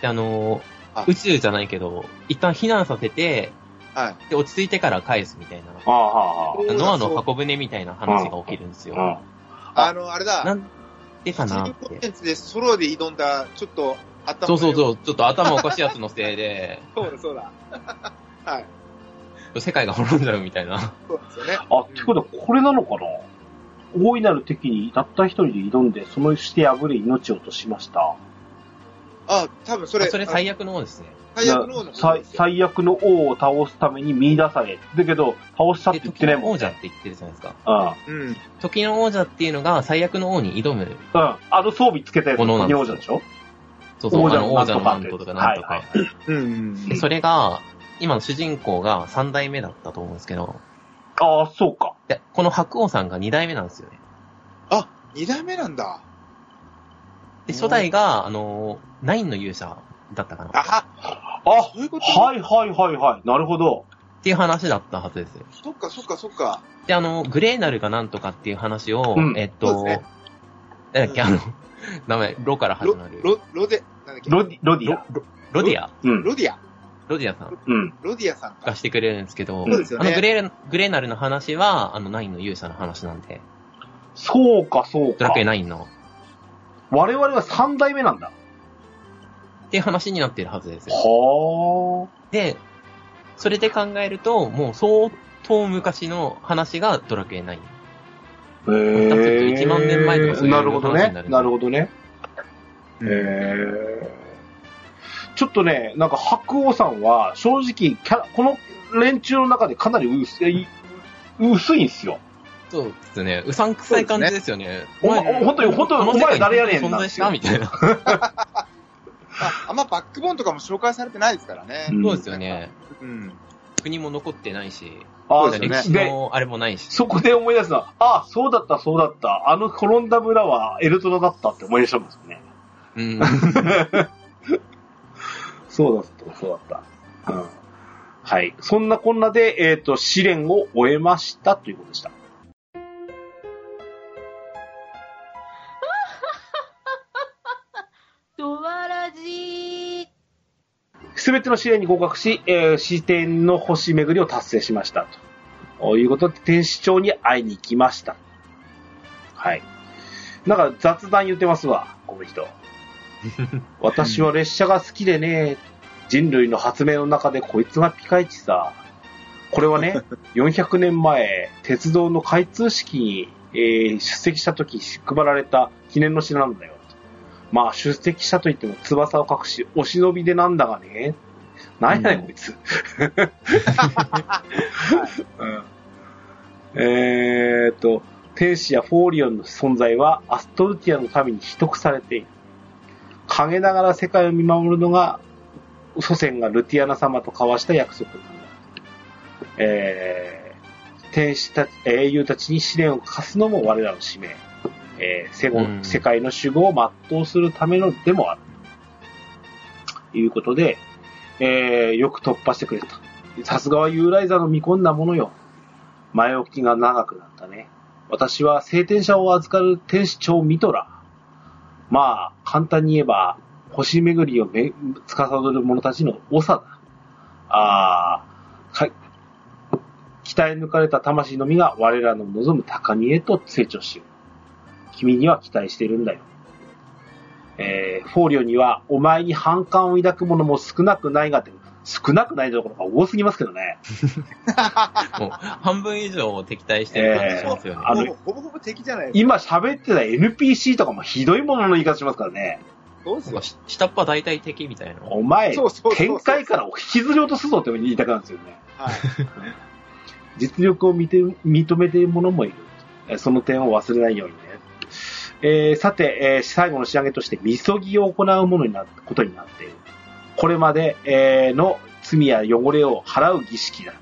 で、あのーあ宇宙じゃないけど、一旦避難させて、はい。で、落ち着いてから返すみたいな。あ。あノアの箱舟みたいな話が起きるんですあ。よ。ああの、あれだ。なんでかなっスリーコンて。テンツでソロで挑んだ、ちょっと、頭う。そうそうそう、ちょっと頭おかしいやつのせいで、そうだ、そうだ。はい。世界が滅んじゃうみたいな。そうですよね。あ、ってことはこれなのかな？大いなる敵にたった一人で挑んで、そのして破れ命を落としました。あ、多分それ、それ最悪の王ですね。最悪の王の最ですよ。最悪の王を倒すために見出され。だけど、倒したってで、言っ時てないもんね。の王者って言ってるじゃないですか。うん。うん。時の王者っていうのが最悪の王に挑む。うん。あの装備つけたやつの王者でしょ？そうそう、王あの王者者のマントとかなんとか。それが、今の主人公が3代目だったと思うんですけど、ああ、そうか。で、この白王さんが2代目なんですよね。あ、二代目なんだ。で、初代が、あの、ナインの勇者だったかな。っあ、あ、そういうこと？はいはいはいはい。なるほど。ていう話だったはずですよ。そっかそっかそっか。で、あの、グレーナルがなんとかっていう話を、うんえっと、ねなんだっけ、あの、名前、ロから始ロまる。、ロ、ロデ、なんだっけロディ、ロディア。ロディア？うん。ロディア。ロディアさんうん。ロディアさんか。がしてくれるんですけど、そうですよねあのグレー、グレーナルの話は、あの、ナインの勇者の話なんで、そうかそうかドラクエ。9の、我々は三代目なんだ。っていう話になってるはずですよ。はで、それで考えると、もう相当昔の話がドラクエ9。あ。へえ。1万年前とかそういうなるほどね話にな。るなるほどね。へえ。ちょっとね、なんか白王さんは、正直キャラ、この連中の中でかなり薄い、薄いんすよ。そうですね。うさんくさい感じですよね。お前お本当に本当にお前誰やねん存在したみたいな。あ、あんまバックボーンとかも紹介されてないですからね。うんそうですよね。うん。国も残ってないし、あね歴史で、のあれもないし。そこで思い出すのは、あ、そうだった、そうだった。あの転んだ村はエルトラだったって思い出したんですよね。うん。そうだった、そうだった。うん。はい。そんなこんなで、えっ、と、試練を終えましたということでした。ドワラジー。すべての試練に合格し、えー、視点の星巡りを達成しました。ということで、天使長に会いに行きました。はい。なんか雑談言ってますわ、この人。私は列車が好きでね、人類の発明の中でこいつがピカイチさ。これはね、400年前、鉄道の開通式に、えー出席した時配られた記念の品なんだよ。まあ、出席したと言っても翼を隠し、お忍びでなんだがね。なんやねん、こいつ。うんえーっと、天使やフォーリオンの存在はアストルティアの民に秘匿されている。陰ながら世界を見守るのが、祖先がルティアナ様と交わした約束なんだ。えー、天使たち、英雄たちに試練を課すのも我らの使命。えー世後うん世界の守護を全うするためのでもある。ということで、えーよく突破してくれた。さすがはユーライザーの見込んだものよ。前置きが長くなったね。私は聖天者を預かる天使長ミトラ。まあ、簡単に言えば、星巡りをめ司る者たちの長だ。ああ、か鍛え抜かれた魂のみが我らの望む高みへと成長しよう。君には期待してるんだよ。えー、フォーリオにはお前に反感を抱く者も少なくないがて、少なくないどころか多すぎますけどね。もう、半分以上敵対してる感じしますよね。あのほぼほぼほぼ敵じゃないですか。今喋ってた NPC とかもひどいものの言い方しますからね。そうですか。し下っ端大体敵みたいな。お前見解から引きずり落とすぞって言いたくなるんですよね。はい。実力を見て認めている者もいる。えーその点を忘れないようにね。えーさて、えー最後の仕上げとして、みそぎを行うものになったことになっている。これまで、えの罪や汚れを払う儀式だ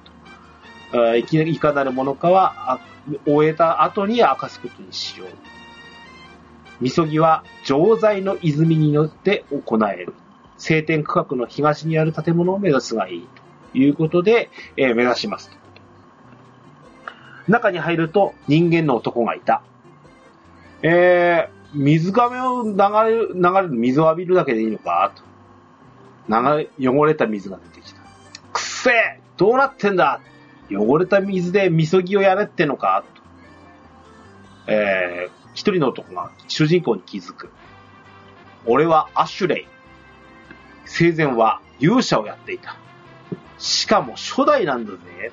と。いいかなるものかは、終えた後に明かすことにしよう。みそぎは、錠剤の泉によって行える。晴天区画の東にある建物を目指すがいい。ということで、えー目指します。中に入ると人間の男がいた。えー、水亀を流れる、流れる水を浴びるだけでいいのかと。流、汚れた水が出てきた。くっせえどうなってんだ？汚れた水でみそぎをやれってのか？と。えー、一人の男が主人公に気づく。俺はアシュレイ。生前は勇者をやっていた。しかも初代なんだぜ。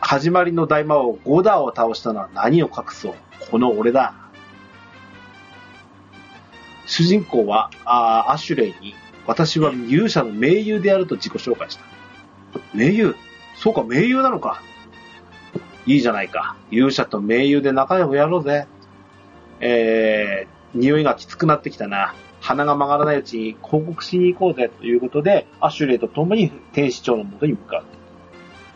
始まりの大魔王ゴダーを倒したのは何を隠そう？この俺だ。主人公はあアシュレイに、私は勇者の盟友であると自己紹介した。盟友？そうか、盟友なのか。いいじゃないか。勇者と盟友で仲良くやろうぜ。えー、匂いがきつくなってきたな。鼻が曲がらないうちに報告しに行こうぜということで、アシュレイと共に天使長の元に向かう。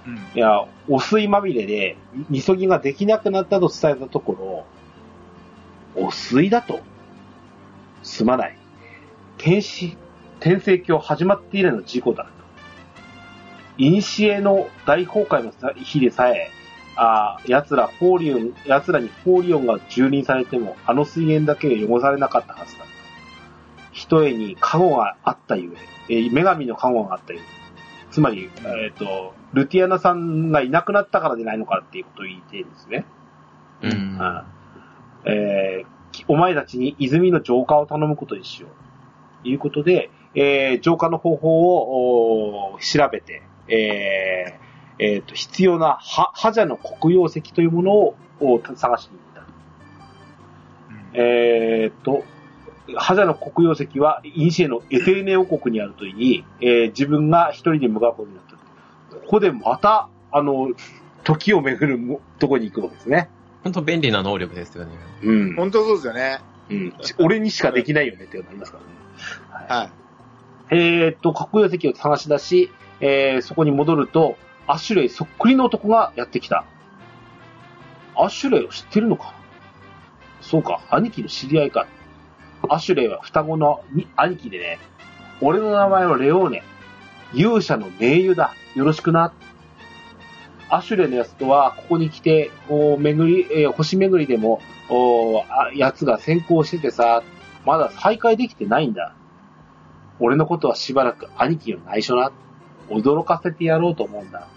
うんいや、汚水まみれで、みそぎができなくなったと伝えたところ、汚水だとすまない。天使、天聖教始まって以来の事故だ。イニシエの大崩壊の日でさえ、あー奴らフォーリオン、奴らにフォーリオンが蹂躙されても、あの水源だけが汚されなかったはずだ。一重に加護があったゆえ、えー女神の加護があったゆえ。つまり、えっ、と、ルティアナさんがいなくなったからでないのかっていうことを言っているんですね。うん。うんえーきお前たちに泉の浄化を頼むことにしよう。ということで、えー浄化の方法をおー調べて、えーえーと必要なは覇者の黒曜石というものをお探しに行った。えーっと、覇者の黒曜石は、インシエのエテーネ王国にあるといい、えー自分が一人で向かうことになった。ここでまた、あの、時を巡るもとこに行くわけですね。本当便利な能力ですよね。うん。本当そうですよね。うん。俺にしかできないよねってなりますからね。はい。えーっと、黒曜石を探し出し、えーそこに戻ると、アシュレイそっくりの男がやってきた。アシュレイを知ってるのか？そうか、兄貴の知り合いか。アシュレイは双子の兄貴でね、俺の名前はレオーネ。勇者の盟友だ。よろしくな。アシュレイのやつとは、ここに来て、お巡り、えー星巡りでも、おあやつが先行しててさ、まだ再会できてないんだ。俺のことはしばらく兄貴に内緒な。驚かせてやろうと思うんだ。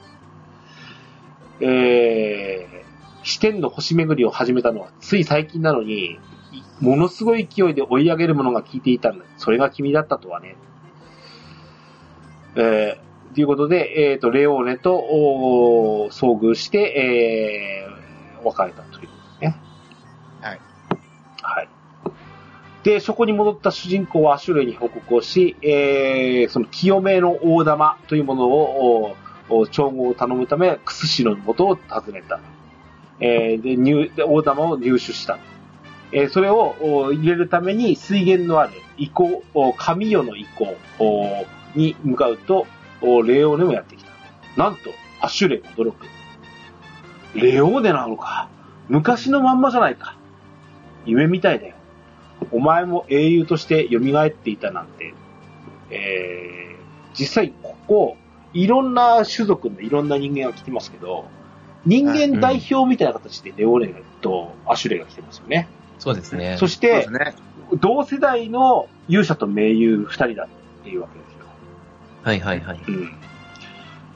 えー、視点の星巡りを始めたのはつい最近なのに、ものすごい勢いで追い上げるものが効いていたんだ。それが君だったとはね。えー、ということで、えっ、と、レオーネと遭遇して、えー、別れたということですね。で、そこに戻った主人公はアシュレイに報告をし、えー、その清めの大玉というものを、調合を頼むため、クスシロの元を訪ねた。えー、で、入、で大玉を入手した。えー、それを入れるために水源のある遺構、神代の遺構に向かうと、レオーネもやってきた。なんと、アシュレイ驚く。レオーネなのか。昔のまんまじゃないか。夢みたいだよ。お前も英雄として蘇っていたなんて。えー、実際ここ、いろんな種族のいろんな人間が来てますけど、人間代表みたいな形でレオーネとアシュレイが来てますよね。そうですね。そしてね。同世代の勇者と盟友二人だっていうわけですよ。はいはいはい。うん。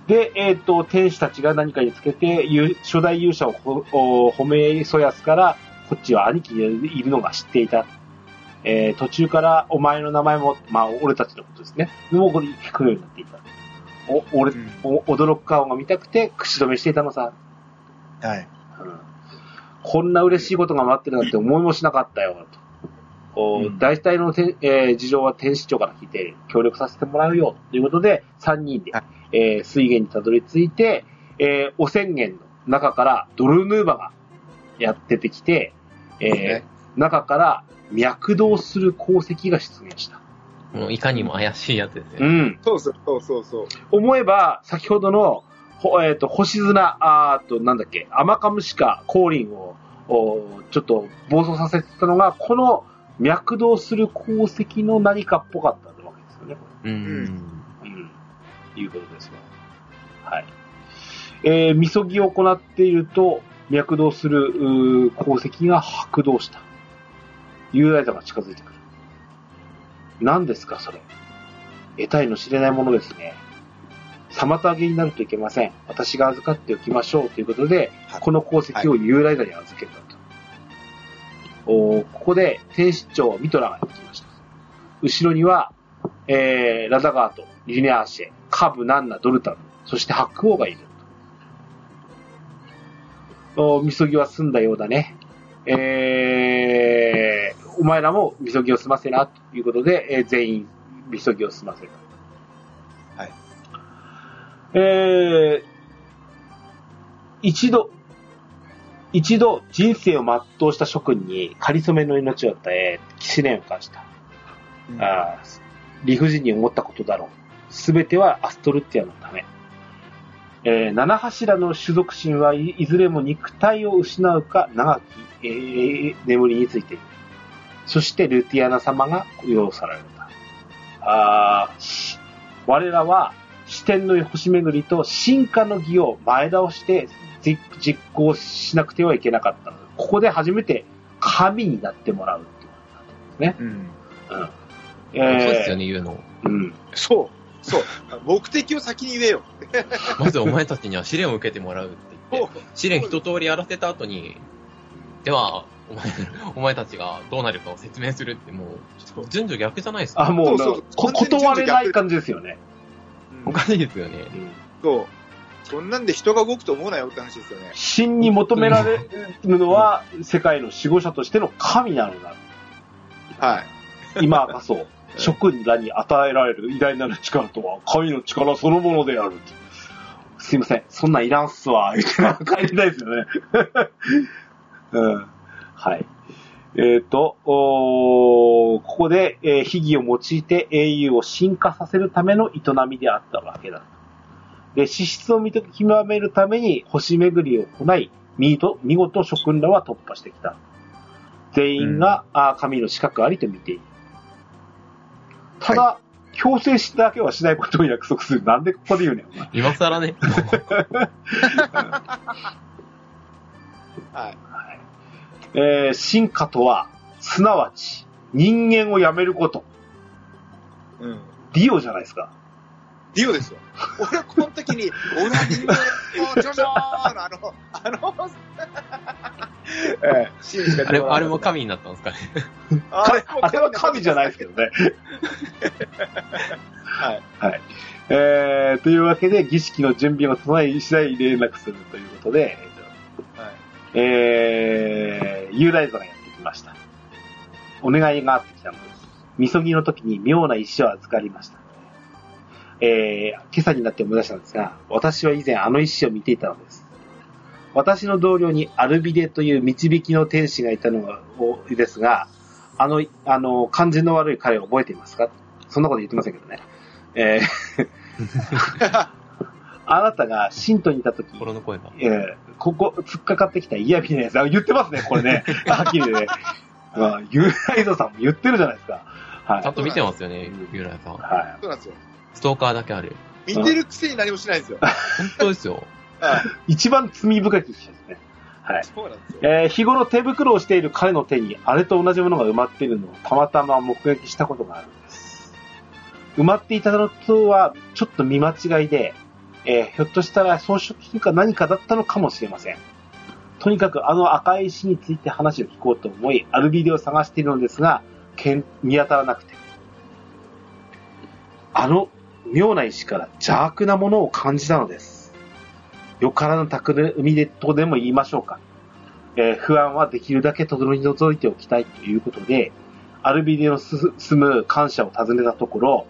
で、えっ、と、天使たちが何かにつけて、ゆ初代勇者を褒めそやすから、こっちは兄貴がいるのが知っていた。えー途中からお前の名前も、まあ、俺たちのことですね。もうこれ聞くようになっていた。お、俺、うんお驚く顔が見たくて、口止めしていたのさ。はい。うんこんな嬉しいことが待ってるなんて思いもしなかったよ、と。おうん大体のて、えー事情は天使長から聞いて協力させてもらうよ、ということで、3人ではい、えー水源にたどり着いて、えー汚染源の中からドルヌーバがやっててきて、えーね中から脈動する鉱石が出現した。もういかにも怪しいやつですよね。うん。そうそうそうそう。思えば、先ほどの、ほえっ、と、星砂、あーと、なんだっけ、アマカムシカ、降臨を、おちょっと暴走させてたのが、この脈動する鉱石の何かっぽかったわけですよね。うん。うん。いうことですよ。はい。えー、みそぎを行っていると、脈動する鉱石が白動した。雄大座が近づいてくる。何ですか、それ。得体の知れないものですね。妨げになるといけません。私が預かっておきましょうということで、はいこの鉱石を雄大座に預けたと。おーここで天使長ミトラが行きました。後ろには、えー、ラザガート、リネアーシェ、カブ、ナンナ、ドルタン、そしてハック王がいると。おみそぎは済んだようだね。えー、お前らもみそぎを済ませな、ということで、えー全員みそぎを済ませた。はい。えー、一度、一度人生を全うした諸君に仮初めの命を与え、試練を課した。うんああ理不尽に思ったことだろう。すべてはアストルティアのため。えー七柱の種族神はいいずれも肉体を失うか長き、えー眠りについている。そしてルティアナ様が要さられた。あーし我らは視点の星巡りと進化の儀を前倒してじ実行しなくてはいけなかったのでここで初めて神になってもらうってことなんですね。うん。うん。そうですよね、言うの。うん。そう。そう。目的を先に言えよ。まずお前たちには試練を受けてもらうって言って、試練一通りやらせた後に、では、お前、お前たちがどうなるかを説明するってもう、順序逆じゃないですか？あ、もう、そうそう断れない感じですよね。おかしいですよね。うんそう。そんなんで人が動くと思うなよって話ですよね。真に求められるのは、世界の守護者としての神なのだ。はい。今こそ、諸君らに与えられる偉大なる力とは、神の力そのものである。すいません、そんなんいらんっすわ、言って帰りたいですよね。うん。はい。えっ、と、おーここで、えー秘技を用いて英雄を進化させるための営みであったわけだ。で、資質を見と極めるために星巡りを行い、見事、見事諸君らは突破してきた。全員が、あ神の資格ありと見ている。ただ、強制しだけはしないことを約束する。なんでここで言うねん、お前。今更ね。はい。えー進化とは、すなわち、人間をやめること。うん。ディオじゃないですか。ディオですよ。俺、この時に、オラディオ、ジョジョーのあの、あの、えシーンしかあれ、あれも神になったんですかね。あえあれは神じゃないですけどね。はい。はい。えー、というわけで、儀式の準備を整え、次第連絡するということで、はい。えー、ユーライザがやってきました。お願いがあってきたのです。みそぎの時に妙な石を預かりました。えー、今朝になって思い出したんですが、私は以前あの石を見ていたのです。私の同僚にアルビデという導きの天使がいたのですが、あの、あの、感じの悪い彼を覚えていますか？そんなこと言ってませんけどね。えー あなたが信徒にいた時、心の声が。ええここ、突っかかってきた嫌味なやつ。あ言ってますね、これね。はっきりね。まあ、ユーライドさんも言ってるじゃないですか。はいちゃん。と見てますよねうん、ユーライさん。はそうなんですよ。ストーカーだけある。見てるくせに何もしないんですよ。本当ですよ。はい。い。一番罪深き人ですね。はい。そうなんですよ。えー日頃手袋をしている彼の手に、あれと同じものが埋まっているのをたまたま目撃したことがあるんです。埋まっていたのとは、ちょっと見間違いで、えーひょっとしたら装飾品か何かだったのかもしれません。とにかくあの赤い石について話を聞こうと思い、アルビデを探しているのですが、見当たらなくて。あの妙な石から邪悪なものを感じたのです。よからぬ匠でとでも言いましょうか。えー不安はできるだけ取り除いておきたいということで、アルビデの住む感謝を尋ねたところ、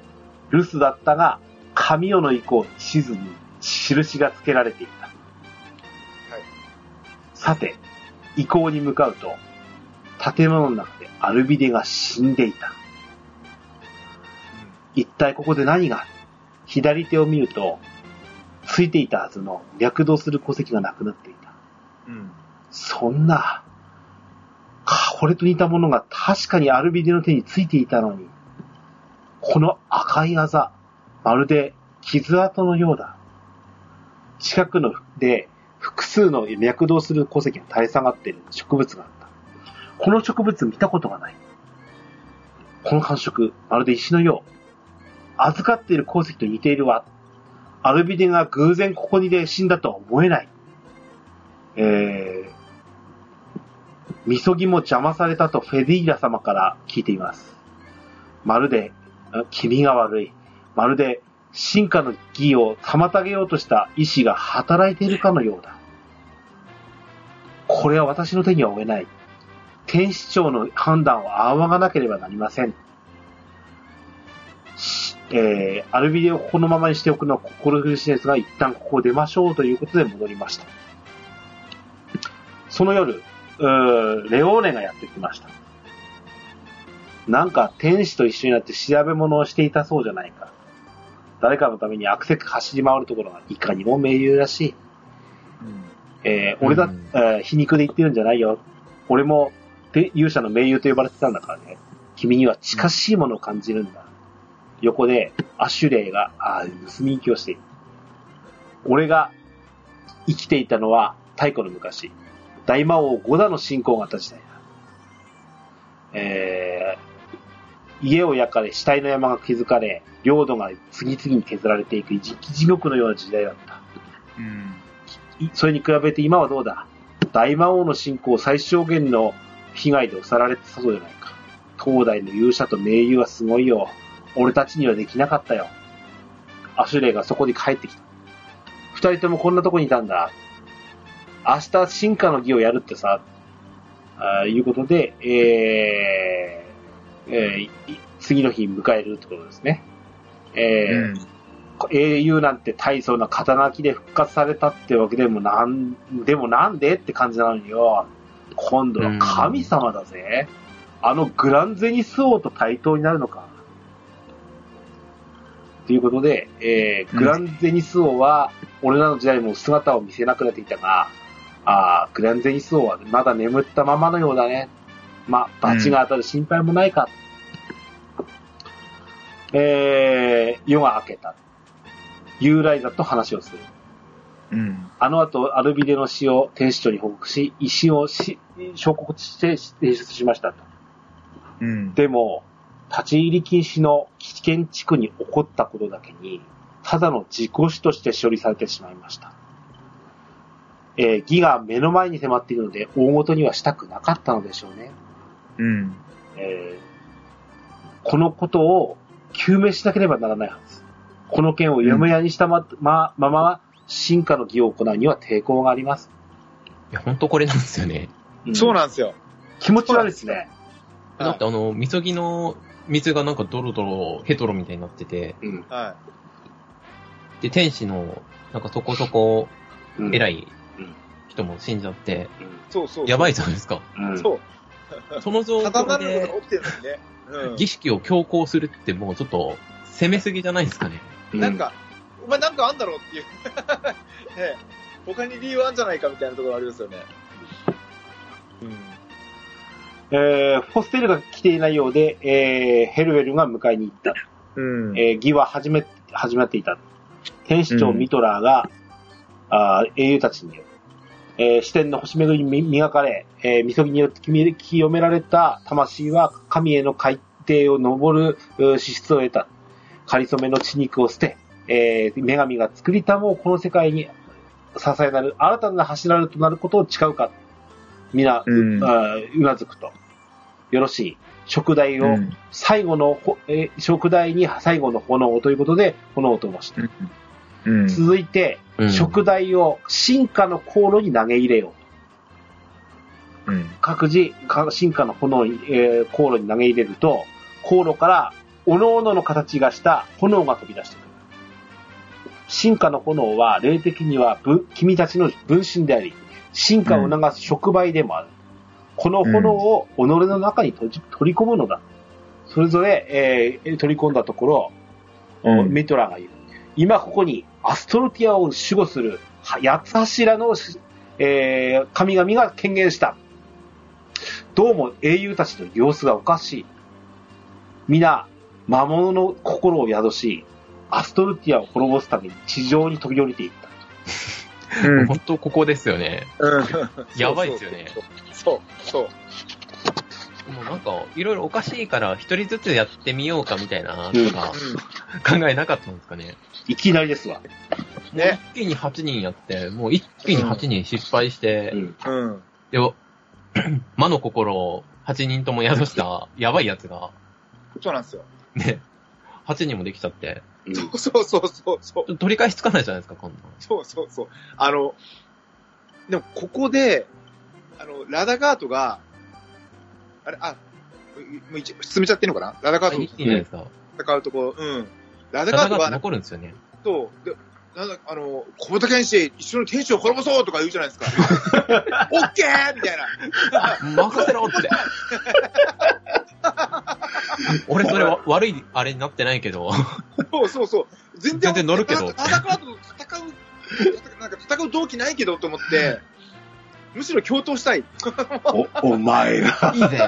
留守だったが、神代の以降に地図に印が付けられていた。さて、遺構に向かうと、建物の中でアルビデが死んでいた。一体ここで何が左手を見ると、ついていたはずの脈動する戸籍がなくなっていた。うん。そんな、これと似たものが確かにアルビデの手についていたのに、この赤いあざ、まるで傷跡のようだ。近くので複数の脈動する戸籍が垂れ下がっている植物があった。この植物見たことがない。この感触、まるで石のよう。預かっている鉱石と似ているわ。アルビデが偶然ここにで死んだとは思えない。えー、みそぎも邪魔されたとフェディーラ様から聞いています。まるで、あ君が悪い。まるで、進化の義を妨げようとした意志が働いているかのようだ。これは私の手には負えない。天使長の判断を仰がなければなりません。えー、アルビデをこのままにしておくのは心苦しいですが、一旦ここを出ましょうということで戻りました。その夜、うーレオーネがやってきました。なんか天使と一緒になって調べ物をしていたそうじゃないか。誰かのためにアクセク走り回るところがいかにも名優らしい。えー俺だ、うんえー皮肉で言ってるんじゃないよ。俺も、で勇者の名優と呼ばれてたんだからね。君には近しいものを感じるんだ。横で、アシュレイが、あー盗み行きをしている。俺が生きていたのは太古の昔。大魔王ゴダの信仰があった時代だ。えー家を焼かれ、死体の山が築かれ、領土が次々に削られていく地地獄のような時代だった。うん。いそれに比べて今はどうだ？大魔王の信仰最小限の被害で襲られてたそうじゃないか。東大の勇者と盟友はすごいよ。俺たちにはできなかったよ。アシュレイがそこに帰ってきた。二人ともこんなとこにいたんだ。明日進化の儀をやるってさ、あーいうことで、えーえー次の日迎えるってことですね。えー英雄なんて大層な肩書きで復活されたってわけでもなん、でもなんでって感じなのによ。今度は神様だぜ。あのグランゼニス王と対等になるのか。ということで、えー、グランゼニス王は、俺らの時代も姿を見せなくなっていたが、あグランゼニス王はまだ眠ったままのようだね。まあ、罰が当たる心配もないか。えー、夜が明けた。ユーライザと話をする。うん。あの後、アルビデの死を天使長に報告し、石をし証拠して提出しましたと。うん。でも、立ち入り禁止の危険地区に起こったことだけに、ただの事故死として処理されてしまいました。えー義が目の前に迫っているので、大元にはしたくなかったのでしょうね。うん。えーこのことを究明しなければならないはず。この件をやむやにしたま、ま、まま、進化の儀を行うには抵抗があります。いや、ほんとこれなんですよね。そうなんですよ。気持ち悪いですね。はいだってあの、みそぎの水がなんかドロドロ、ヘトロみたいになってて、うん。はで、天使の、なんかそこそこうん偉いうん人も死んじゃって、い。そうそう。やばいじゃないですか。うん。そう。その状ただな況でることが起きてるのにね。うん。儀式を強行するってもうちょっと攻めすぎじゃないですかね。うんなんか、お前なんかあんだろうっていう。ね他に理由あんじゃないかみたいなところありますよね。えー、フォステルが来ていないようで、えー、ヘルウェルが迎えに行った。うん。うん。えー、義は始め、始まっていた。天使長ミトラーが、あー英雄たちによる、えー、視点の星巡りに磨かれ、えー、みそぎによって清清められた魂は神への海底を登るう資質を得た。仮初めの血肉を捨て、えー、女神が作りたもうこの世界に支えなる新たな柱となることを誓うか。皆、うんなずくと。よろしい。食台をうん最後のほ、えー食台に最後の炎ということで、炎を灯した。うん。続いて、うん食台を進化の航路に投げ入れよう。うん。各自、か進化の炎に、えー航路に投げ入れると、航路から、各々の形がした炎が飛び出してくる。進化の炎は、霊的にはぶ君たちの分身であり、進化を促す触媒でもある。この炎を己の中に取り込むのだ。それぞれ、えー取り込んだところ、うんミトラが言う。今ここにアストルティアを守護するは八つ柱の、えー神々が権限した。どうも英雄たちの様子がおかしい。皆、魔物の心を宿し、アストルティアを滅ぼすために地上に飛び降りていった。うん。本当ここですよね。うん。やばいですよねそう、そう。もうなんか、いろいろおかしいから一人ずつやってみようかみたいな、うんとか考えなかったんですかね。いきなりですわ。ね一気に8人やって、もう一気に8人失敗して、うん。うん。うん。で、魔の心を8人とも宿したやばいやつが、そうなんですよ。ね、8人もできちゃって、うんそうそうそうそうそう。取り返しつかないじゃないですか、こんなん。そうそうそう。あの、でもここで、あの、ラダガートが、あれ、あ、もう一進めちゃってんのかな？ラダガートいいんじゃないですか。と戦うところ、うん。ラダ戦がガートは、残るんですよね。そう、でなんだ、あの、小豚剣士、一緒に天使を滅ぼそうとか言うじゃないですか。オッケーみたいな。任せろって。俺それわ悪いあれになってないけど、そうそうそう。全然、全然乗るけどラダガートと戦う、なんか戦う動機ないけどと思って、むしろ共闘したい。お、お前ら。いいぜ、みたい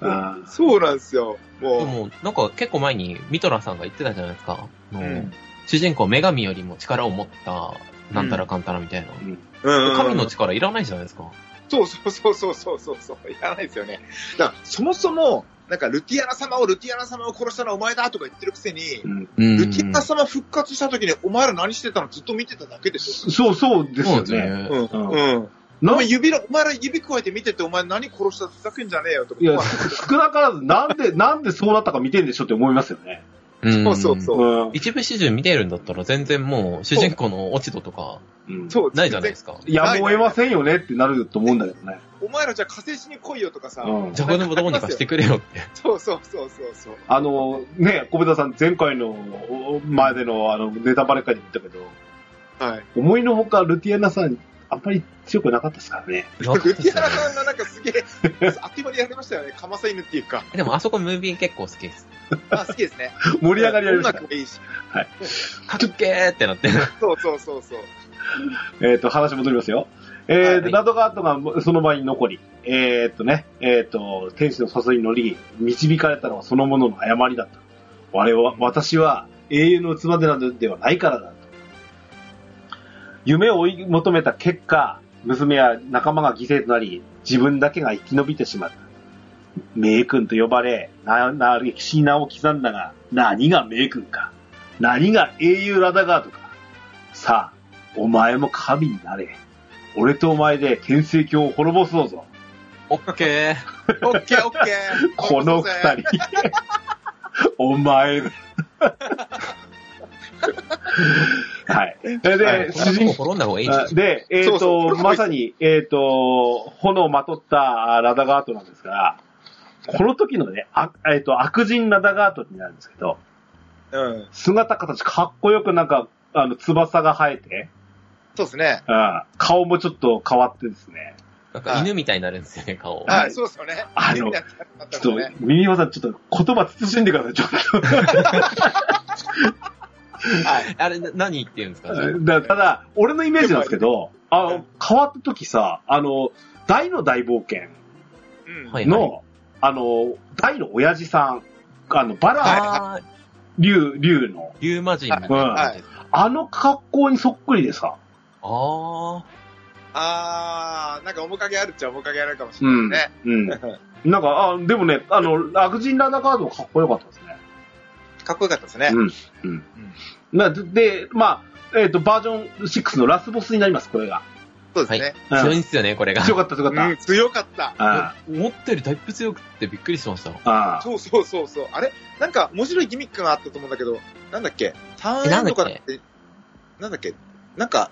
な。そうなんですよ。もう。でも、なんか結構前にミトラさんが言ってたじゃないですか。うん主人公女神よりも力を持った、なんたらかんたらみたいな。うんうんうん神の力いらないじゃないですか。そうそうそうそうそうそうそう。いらないですよね。だから、そもそも、なんか、ルティアナ様をルティアナ様を殺したのはお前だとか言ってるくせに、うんうんルティアナ様復活した時にお前ら何してたのずっと見てただけでしそうそうですよね。うんうん。うん。おな前指の、お前ら指加えて見ててお前何殺したふざけんじゃねえよとか。いや、少なからず、なんで、なんでそうなったか見てんでしょって思いますよね。うんそうそうそううん。一部始終見てるんだったら全然もう主人公の落ち度とかうんそう。ないじゃないですか。やむを得ませんよねってなると思うんだけどね。お前らじゃあ火星しに来いよとかさ。うんじゃがでもどうにかしてくれよって。そうそうそうそうそう。あの、ね、小田さん、前回のお前でのあのネタバレ会で言ったけど、はい。思いのほかルティアナさん、あんまり強くなかったですからね。ルティアナさんがなんかすげえ、あっという間にやられましたよね。かまさ犬っていうか。でもあそこムービー結構好きです。あ、好きですね。盛り上がりありました音楽。もいいし。かっけーってなって。そうそうそうそう。えっ、と、話戻りますよ。えーはいと、ラドガートがその場に残り、えーっとね、えーっと、天使の誘いに乗り、導かれたのはそのものの誤りだった。我は、私は永遠の器でなどではないからだと。夢を追い求めた結果、娘や仲間が犠牲となり、自分だけが生き延びてしまった。名君と呼ばれ、な、な、歴史に名を刻んだが、何が名君か。何が英雄ラダガードか。さあ、お前も神になれ。俺とお前で天聖教を滅ぼそうぞ。オッケー。オッケーオッケー。この二人。お前だ。はい。で、はい主人滅んだ方がいいんじゃないで、えっ、そうそうと、まさに、えっ、と、炎をまとったあラダガートなんですが、この時のね、あえっ、と、悪人ラダガートになるんですけど、うん。姿形かっこよくなんか、あの、翼が生えて、そうですね。うん、顔もちょっと変わってですね、なんか犬みたいになるんですよね、顔。はい、そうですよね。あのちょっとね、ミニマさん、ちょっと言葉慎んでください、ちょっ はい。あれ、な何言ってるんですか？と。だただ、俺のイメージなんですけど、あの、変わった時さ、あの、大の大冒険うん。はいの、あの、大の親父さん、あの、バラあー、竜、竜の、竜魔人みたいな感じです。あの格好にそっくりでさ、ああー、なんか面影あるっちゃ面影あるかもしれうん。ないうん。ね。なんか、あ、でもね、あの、悪人ラダカードもかっこよかったですね。かっこよかったですね。うん。うん。なで、まあ、えっ、と、バージョン6のラスボスになります、これが。そうですね。あ、強いんですよね、これが。強かった、強かった。うん、強かった。あ思ったよりだいぶ強くてびっくりしました。ああそうそうそうそう。あれ？なんか面白いギミックがあったと思うんだけど、なんだっけ？タえーンエンドかなんだって、なんだっけ？なんか、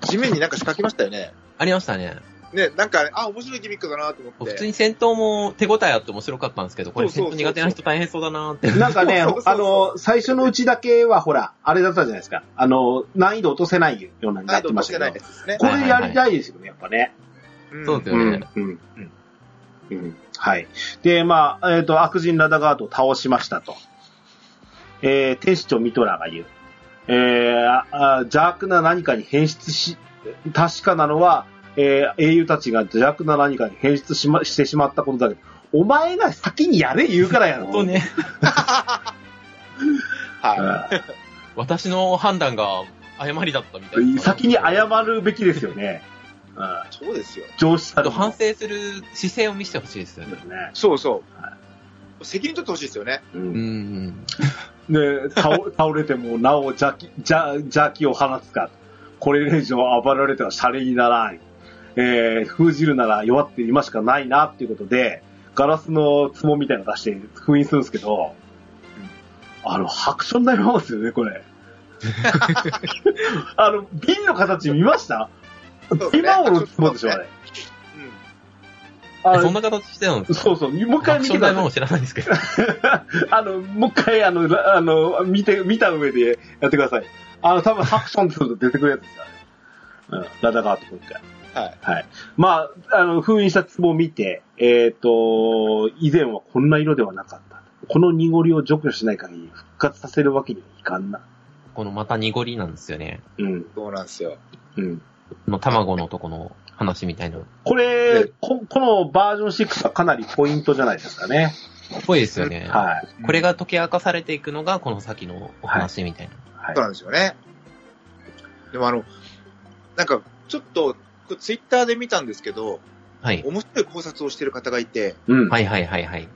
地面になんか仕掛けましたよね。ありましたね。ね、なんか、あ、面白いギミックだなと思って。普通に戦闘も手応えあって面白かったんですけど、これ戦闘苦手な人大変そうだなって。なんかねあの、最初のうちだけはほら、あれだったじゃないですか。あの、難易度落とせないようなにな難易ってましたけど。これやりたいですよね、やっぱね。んそうですよね。うん。はい。で、まあ、えっ、と、悪人ラダガードを倒しましたと。えー、天使長ミトラが言う。えー、あ邪悪な何かに変質し、確かなのは、えー、英雄たちが邪悪な何かに変質し,、ま、してしまったことだけど、お前が先にやれ言うからやろ。本当ね、は 私の判断が誤りだったみたうんいな。先に謝るべきですよね。うん。い。そうですよ。上司あと反省する姿勢を見せてほしいですよね。そうそう。責任取ってほしいですよね。う。うんん。で、倒倒れてもなお邪気、邪邪気を放つか。これ以上暴られてはシャレにならん。えー、封じるなら弱って今しかないなっていうことで、ガラスの壺みたいなの出して封印するんですけど、あの、ハクション大魔王ですよね、これ。あの、瓶の形見ました？そうですね大魔王の壺でしょ、あれ。うん。あそんな形してたんですか？そうそう、もう一回アクション見てください大魔王知らないんですけど。あの、もう一回、あの、らあの、見て、見た上でやってください。あの、多分、ハクションすると出てくるやつですよね。うん、ラダガーとこって。はい。はい。まあ、あの、封印した壺を見て、えっ、と、以前はこんな色ではなかった。この濁りを除去しない限り復活させるわけにはいかんな。このまた濁りなんですよね。うん、そうなんですよ。うん。この卵のとこの話みたいな。これ、ここのバージョン6はかなりポイントじゃないですかね。っぽいですよね。はい。これが解き明かされていくのがこの先のお話みたいな。はいそう。なんですよね。でもあの、なんか、ちょっと、ツイッターで見たんですけど、はい。面白い考察をしてる方がいて、うん。はいはいはいはい。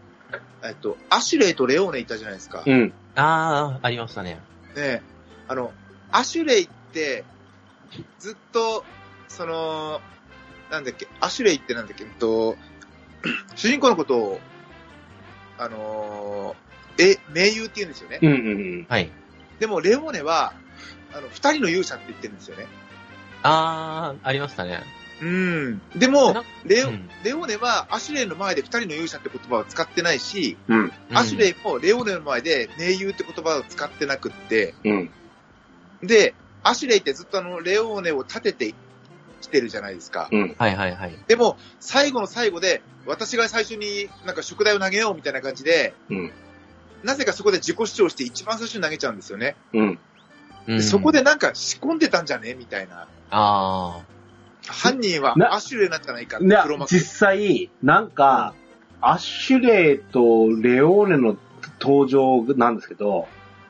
えっと、アシュレイとレオーネいたじゃないですか。ねうん。ああ、ありましたね。えあの、アシュレイって、ずっと、その、なんだっけ、アシュレイってなんだっけ、えっと、主人公のことを、あのーえ、盟友って言うんですよね。うんうんうん。はい。でも、レオーネは、あの、二人の勇者って言ってるんですよね。ああ、ありましたね。うん。でもな、レオ、うんレオーネはアシュレイの前で二人の勇者って言葉を使ってないし、うん。アシュレイ。イもレオーネの前で盟友って言葉を使ってなくって、うん。で、アシュレイってずっとあの、レオーネを立ててきてるじゃないですか。うん。はいはいはい。でも、最後の最後で、私が最初になんか宿題を投げようみたいな感じで、うん。なぜかそこで自己主張して一番最初に投げちゃうんですよね。うん。そこでなんか仕込んでたんじゃね？みたいな。あ犯人はなアシュレイなんじゃないかってね黒幕実際、なんか、アッシュレイとレオーネの登場なんですけど、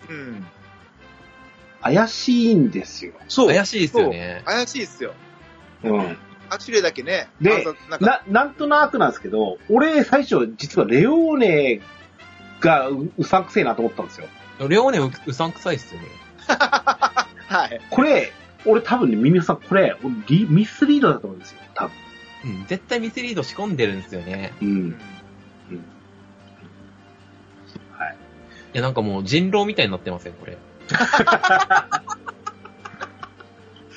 うん。怪しいんですよ。あ。そう。怪しいですよね。怪しいっすよ。うん。アシュレイだけね。でなな、なんとなくなんですけど、俺、最初、実はレオーネがううさんくせえなと思ったんですよ。レオーネううさんくさいっすよね。はい。これ、俺多分ね、ミミさん、これ、リミスリードだと思うんですよ、多分。うん、絶対ミスリード仕込んでるんですよね。うん。うん。はい。いや、なんかもう人狼みたいになってますよ、これ。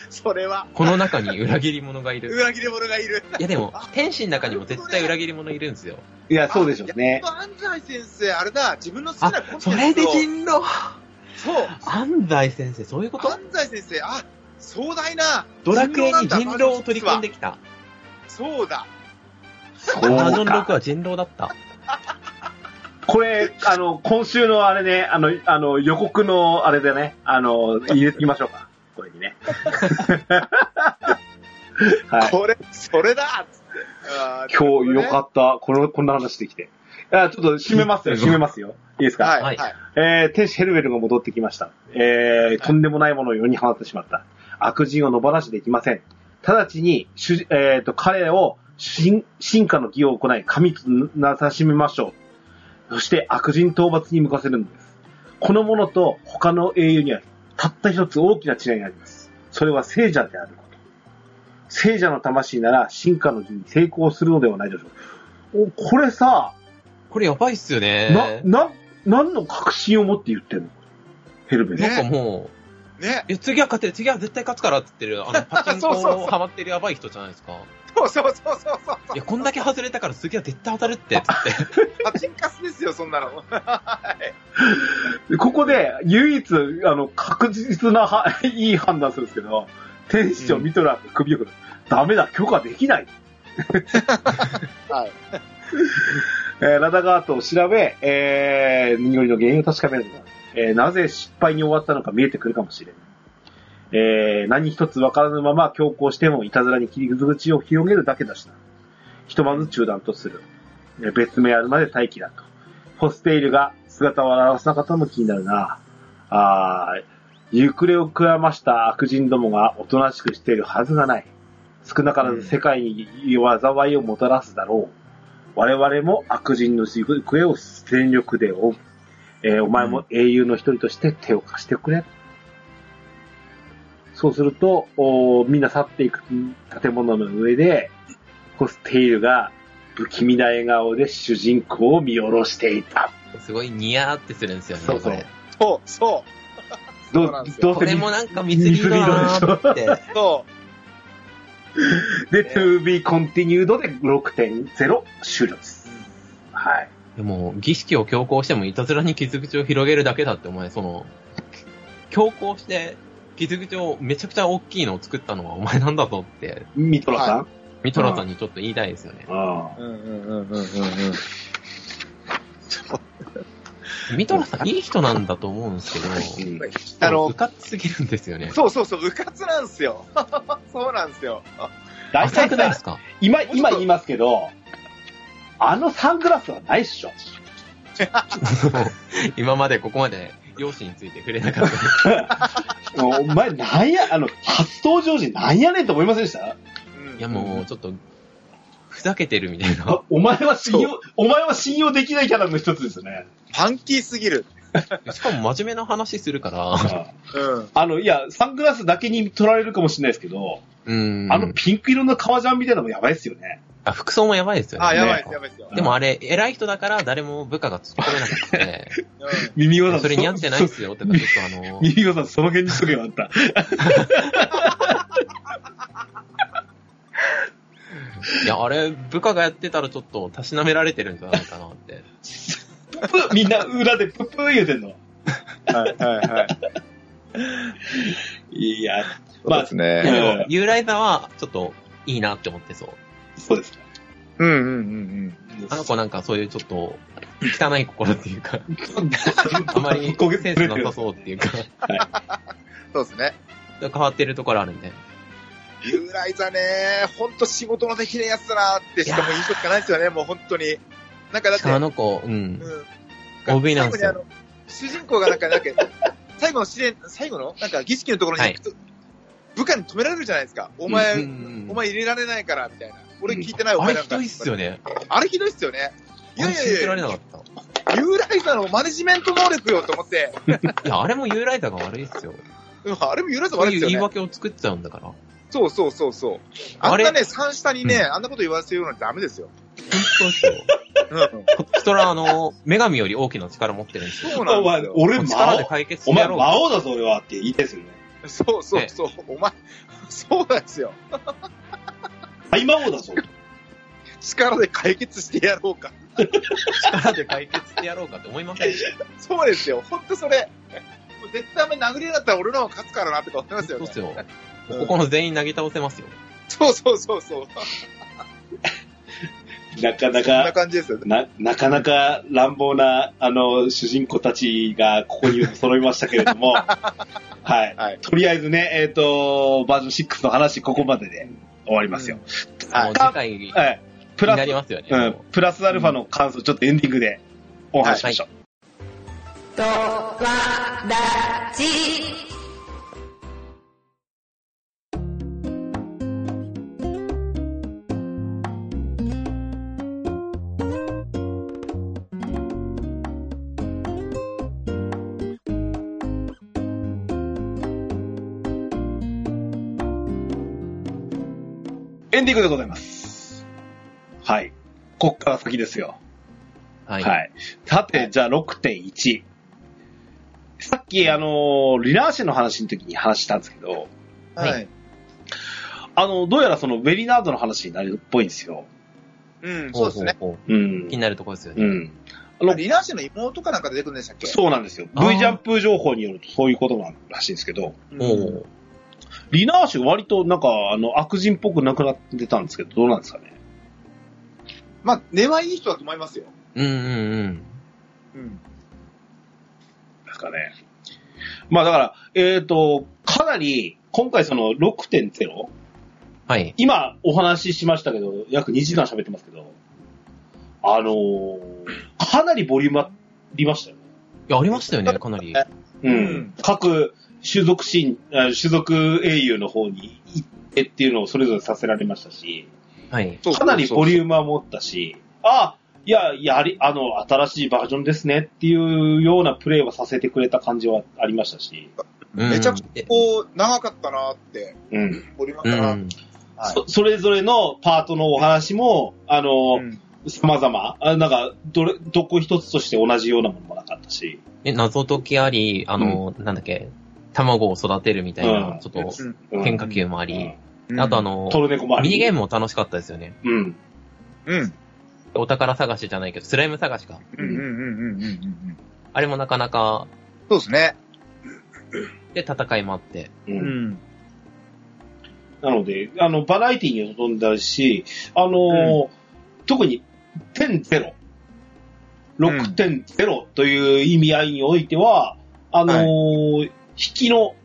それは、この中に裏切り者がいる。裏切り者がいる。いやでも、天使の中にも絶対裏切り者いるんですよ。いや、そうでしょうやねっ。ぱ安西先生、あれだ、自分の好きあなコンテン、ツそを。れで人狼そう。安西先生、そういうこと？安西先生、あ、壮大な。ドラクエに人狼を取り込んでききた。そうだ。そうバージョン6か。は人狼だった。これ、あの、今週のあれね、あの、あの、予告のあれでね、あの、入れてきましょうか。これにね。はい。これ、それだっつっ今日よかっった。この、こんな話できて。あちょっと締めますよ、締めますよ。いいですか？はい、ははいい。えー、天使ヘルベルが戻ってきました。えー、とんでもないものを世に放ってしまった。悪人を野放しできません。直ちに、主えーと、彼を進進化の儀を行い、神となさしめましょう。そして悪人討伐に向かせるのです。この者と他の英雄には、たった一つ大きな違いがあります。それは聖者であること。聖者の魂なら進化の儀に成功するのではないでしょうか。お、これさ、これやばいっすよね。な、な、何の確信を持って言ってんの？ヘルベル。ねなんかもう、ね。いや、次は勝てる、次は絶対勝つからって言ってる、あの、パチンコそうそうそうハマってるやばい人じゃないですか。そうそうそうそうそう。いや、こんだけ外れたから次は絶対当たるって、つって。パチンカスですよ、そんなの。でここで、唯一、あの、確実なは、いい判断するんですけど、天使長ミトラーが首を振る。ダメだ、許可できない。はい。えーラダガートを調べ、えー、濁りの原因を確かめるのだ。えーなぜ失敗に終わったのか見えてくるかもしれん。えー何一つ分からぬまま強行してもいたずらに切り口を広げるだけだしな。ひとまず中断とする。えー別名あるまで待機だと。ホステイルが姿を現さなかったのも気になるな。あー、行方をくわました悪人どもがおとなしくしているはずがない。少なからず世界に災いをもたらすだろう。我々も悪人の行方を全力で追う。えーお前も英雄の一人として手を貸してくれ。そうすると、おーみんな去っていく建物の上で、ホステイルが不気味な笑顔で主人公を見下ろしていた。すごいニヤーってするんですよね、そうそう。そう、そうなんですよどうせこれもなんかミスリードだなーって。う、そ で、to be continued で6.0終了です。はい。でも、儀式を強行してもいたずらに傷口を広げるだけだって、お前、その、強行して、傷口をめちゃくちゃ大きいのを作ったのはお前なんだぞって、ミトラさん、ミトラさんにちょっと言いたいですよね。あう。うんうんうんうんうんうん。ミ トラさん、いい人なんだと思うんですけど、うんあのうかつすぎるんですよね。そうそうそう、うかつなんすよ。そうなんすよ。大浅体さくないですか？今、今言いますけど、あのサングラスはないっしょ。今までここまで容姿について触れなかった。お前、なんや、あの、初登場時なんやねんと思いませんでした？うんいやもう、ちょっと、ふざけてるみたいな。あお前は信用、お前は信用できないキャラの一つですね。ファンキーすぎる。しかも真面目な話するから、うん。あの、いや、サングラスだけに取られるかもしれないですけど、うん。あのピンク色の革ジャンみたいなのもやばいっすよね。あ服装もやばいですよね。あ、やばいです、やばいですよ。でもあれ、偉い人だから誰も部下が突っ込めなくて、耳輪さんそれ似合ってないっすよとか、ちょっとあの、耳輪さん、その辺にしとけばあった。いや、あれ、部下がやってたらちょっとたしなめられてるんじゃないかなって。みんな裏でプップー言うてんの。うん。はい、はい、はい。いや、そうですね。ユーライザは、ちょっと、いいなって思ってそう。そうです。うん、うん、うん、あの子なんかそういうちょっと、汚い心っていうか、あまりセンスなさそうっていうか、うん。そうですね。変わってるところあるんで。ユーライザね、ほんと仕事のできないやつだなってしかも印象しかないですよね、もう本当に。なんかだっ、してあの子、うん。うん。OV なんですよ主人公がなんか、なんか、最後の試練、最後の？なんか儀式のところに行くと、部下に止められるじゃないですか。お前、うんうんうんお前入れられないから、みたいな。俺聞いてない、お前なんか。あれひどいっすよね。あれひどいっすよね。いあやいやいやられ、なかった。ユーライザーのマネジメント能力よと思って、いや、あれもユーライザーが悪いっすよ。うんあれもユーライザーそういう言い悪いですよね。訳を作っちゃうんだから。そうそうそうそう。あんなね、三下にね、うんあんなこと言わせようなんてダメですよ。本当ですよ。うん。人ら、あの、女神より大きな力持ってるんですよ。そうなんですよ。俺、魔力で王？解決してお前、やろうと。魔王だぞ、俺はって言いたいですよね。そうそうそう。お前、そうなんですよ。大魔王だぞ。力で解決してやろうか。力で解決してやろうかって思いません？そうですよ。ほんとそれ。もう絶対お前殴り合いだったら俺の方が勝つからなって思いますよねそうっ。すよ。ここの全員投げ倒せますよ。そうそうそうそう。なかなそんなか、感じですよね。な、なかなか乱暴な、あの、主人公たちがここに揃いましたけれども、はい。はい。とりあえずね、えっ、と、バージョン6の話、ここまでで終わりますよ。もう次回にはい。プラスなり、ますよね。うん、プラスアルファの感想、ちょっとエンディングでお話ししましょう。とわらじ。エンディングでございます。はい。こっから先ですよ。は。はいい。さて、じゃあ6.1。さっき、あの、リナーシェの話の時に話したんですけど、はいはい。あの、どうやらそのベリナードの話になるっぽいんですよ。うん、そうですね。ほうんう。気になるところですよね。うん。あの、リナーシェの妹かなんか出てくるんでしたっけ？そうなんですよ。V ジャンプ情報によるとそういうことなんらしいんですけど、うんおうリナーシュ割となんか、あの、悪人っぽくなくなってたんですけど、どうなんですかね？まあ、根はいい人だと思いますよ。うんうんうん。うん。ですかね。まあだから、えっ、と、かなり、今回その6.0、はい。今お話ししましたけど、約2時間喋ってますけど、あのーかなりボリュームありましたよね。いや、ありましたよね、かなり。うん。うん各種族シーン、あ種族英雄の方に行ってっていうのをそれぞれさせられましたし、はい。かなりボリュームは持ったし、あ、いや、やり、あの、新しいバージョンですねっていうようなプレイはさせてくれた感じはありましたし、うん。めちゃくちゃこう、長かったなって、うん。ボリュームうあったな。ん。はい。そそれぞれのパートのお話も、あの、うん。様々、あなんか、どれ、どこ一つとして同じようなものもなかったし、え、謎解きあり、あの、なんだっけ、卵を育てるみたいな、うんちょっとうん変化球もあり、うんあとあ、の、トルネコもあり。ミニゲームも楽しかったですよね。うん。うん。お宝探しじゃないけど、スライム探しか。うんうんうんうんうんうん。あれもなかなか、そうですね。で、戦いもあって。う。うんん。なので、あの、バラエティに富んだし、あの、特に、10-0、6.0という意味合いにおいては、あの引きの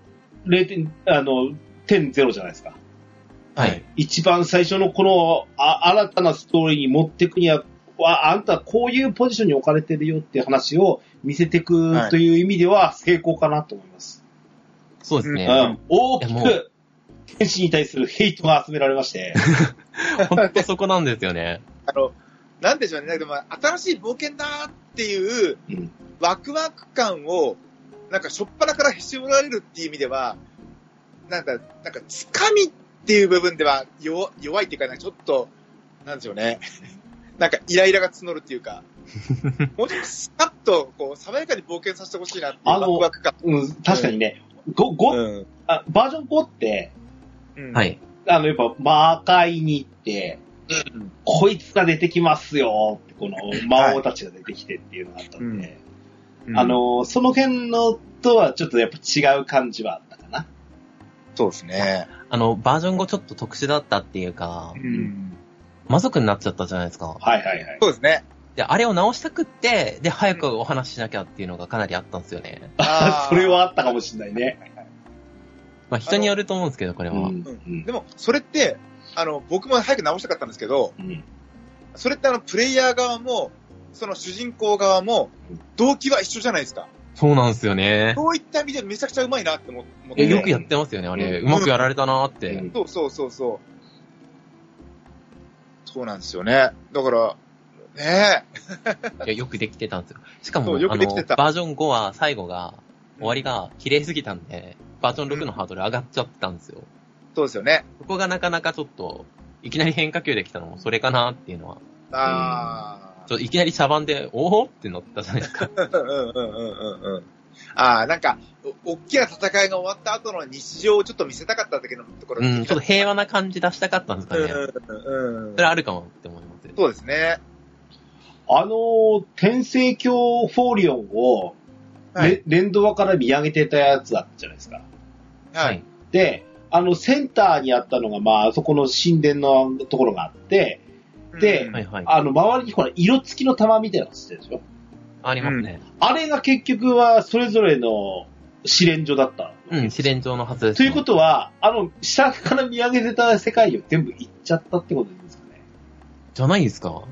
0点、あの、点0じゃないですか。はい。一番最初のこのあ新たなストーリーに持っていくには、わあんたはこういうポジションに置かれてるよっていう話を見せていくはいという意味では成功かなと思います。そうですね。うん、大きく、天使に対するヘイトが集められまして、ほんとそこなんですよね。あの、なんでしょうね。でも、新しい冒険だっていううんワクワク感を、なんか、しょっぱなからへし折られるっていう意味では、なんか、なんか、つかみっていう部分では弱弱いっていうか、なんかちょっと、なんでしょうね。なんか、イライラが募るっていうか、もうちょっとスカッと、こう、爽やかに冒険させてほしいなっていうあのワクワク感。うん、確かにね、ごごうん。あバージョン5って、うんは。い。あの、やっぱ魔界に行って、うんこいつが出てきますよって、この魔王たちが出てきてっていうのがあったんで、あ、の、その辺のとはちょっとやっぱ違う感じはあったかな。そうですね。あの、バージョン後ちょっと特殊だったっていうか、うん。魔族になっちゃったじゃないですか。はいはいはい。そうですね。で、あれを直したくって、で、早くお話ししなきゃっていうのがかなりあったんですよね。あーそれはあったかもしれないね。まあ、人によると思うんですけど、これは。うんうんでも、それって、あの、僕も早く直したかったんですけど、うんそれってあの、プレイヤー側も、その主人公側もうん、動機は一緒じゃないですか。そうなんですよね。そういった意味でめちゃくちゃうまいなって思思って。えよくやってますよね、あれ。ううまくやられたなーって。うんそうそうそうそう。そうなんですよね。だから、ねいや、よくできてたんですよ。しかも、あの、くできてたバージョン5は最後が、終わりが綺麗すぎたんで、バージョン6のハードル上がっちゃってたんですよ。そうですよね。ここがなかなかちょっと、いきなり変化球できたのもそれかなっていうのは、あちょっといきなり茶番で、おおって乗ったじゃないですか。あ。うんうんうんうんうん。ああ、なんか、お大きな戦いが終わった後の日常をちょっと見せたかっただけのところうん、ちょっと平和な感じ出したかったんですかね。うんうんうんそれあるかもって思います。そうですね。あのー、天聖教フォーリオンを、はいレ連動から見上げてたやつだったじゃないですか。はい。。で、あの、センターにあったのが、まあ、そこの神殿のところがあって、でうん。はいはい。あの、周りにほら、色付きの玉みたいなのってるでしょありますね。あれが結局は、それぞれの試練所だった。うん、試練場のはずです、ということは、あの、下から見上げてた世界を全部行っちゃったってことですかね。じゃないですか？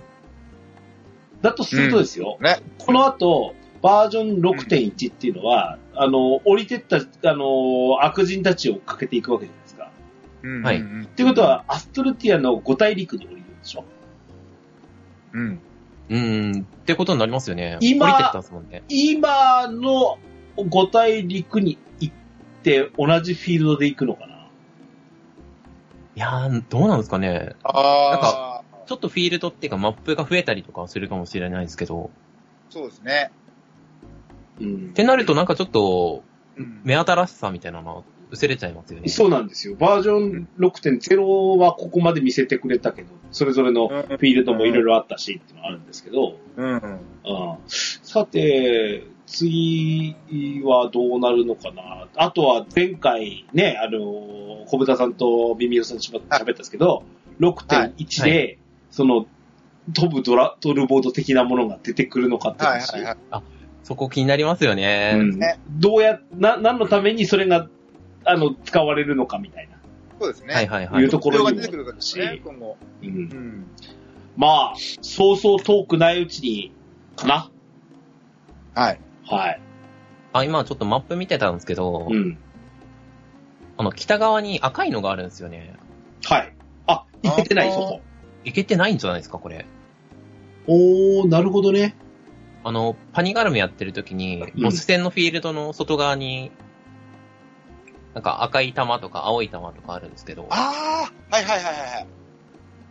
だとするとですよ、うん。ね。この後、バージョン6.1っていうのは、あの、降りてった、あの、悪人たちをかけていくわけじゃないですか。うん。はい。うん。っていうことは、アストルティアの五大陸に降りるんでしょうん。うーん、ってことになりますよね。今降りてったんですもんね。今の五大陸に行って、同じフィールドで行くのかな？いやー、どうなんですかね。ああ。ちょっとフィールドっていうかマップが増えたりとかはするかもしれないですけど、そうですね。うんっ。てなるとなんかちょっと、うん目新しさみたいなのは薄れちゃいますよね。そうなんですよ。バージョン6.0はここまで見せてくれたけど、それぞれのフィールドもいろいろあったしっていうのはあるんですけど、うん。うんさて、次はどうなるのかな。あとは前回ね、あの、小豚さんとミミオさんと喋ったんですけど、6.1で、はいその、飛ぶドラ、ドルボード的なものが出てくるのかって話。はいはいはい。そこ気になりますよね。うんねどうや、な、何のためにそれが、あの、使われるのかみたいな。そうですね。はいはいはいいう。ところがにも出てくるからし、ね、今後。う。うんん。まあ、そうそう遠くないうちに、かな。はい。はい。あ、今ちょっとマップ見てたんですけど、うん。あの、北側に赤いのがあるんですよね。はい。あ、いけてない、そこ。いけてないんじゃないですか、これ。おー、なるほどね。あの、パニガルムやってる時に、うんボス戦のフィールドの外側に、なんか赤い玉とか青い玉とかあるんですけど、ああはいはいはいはいはい。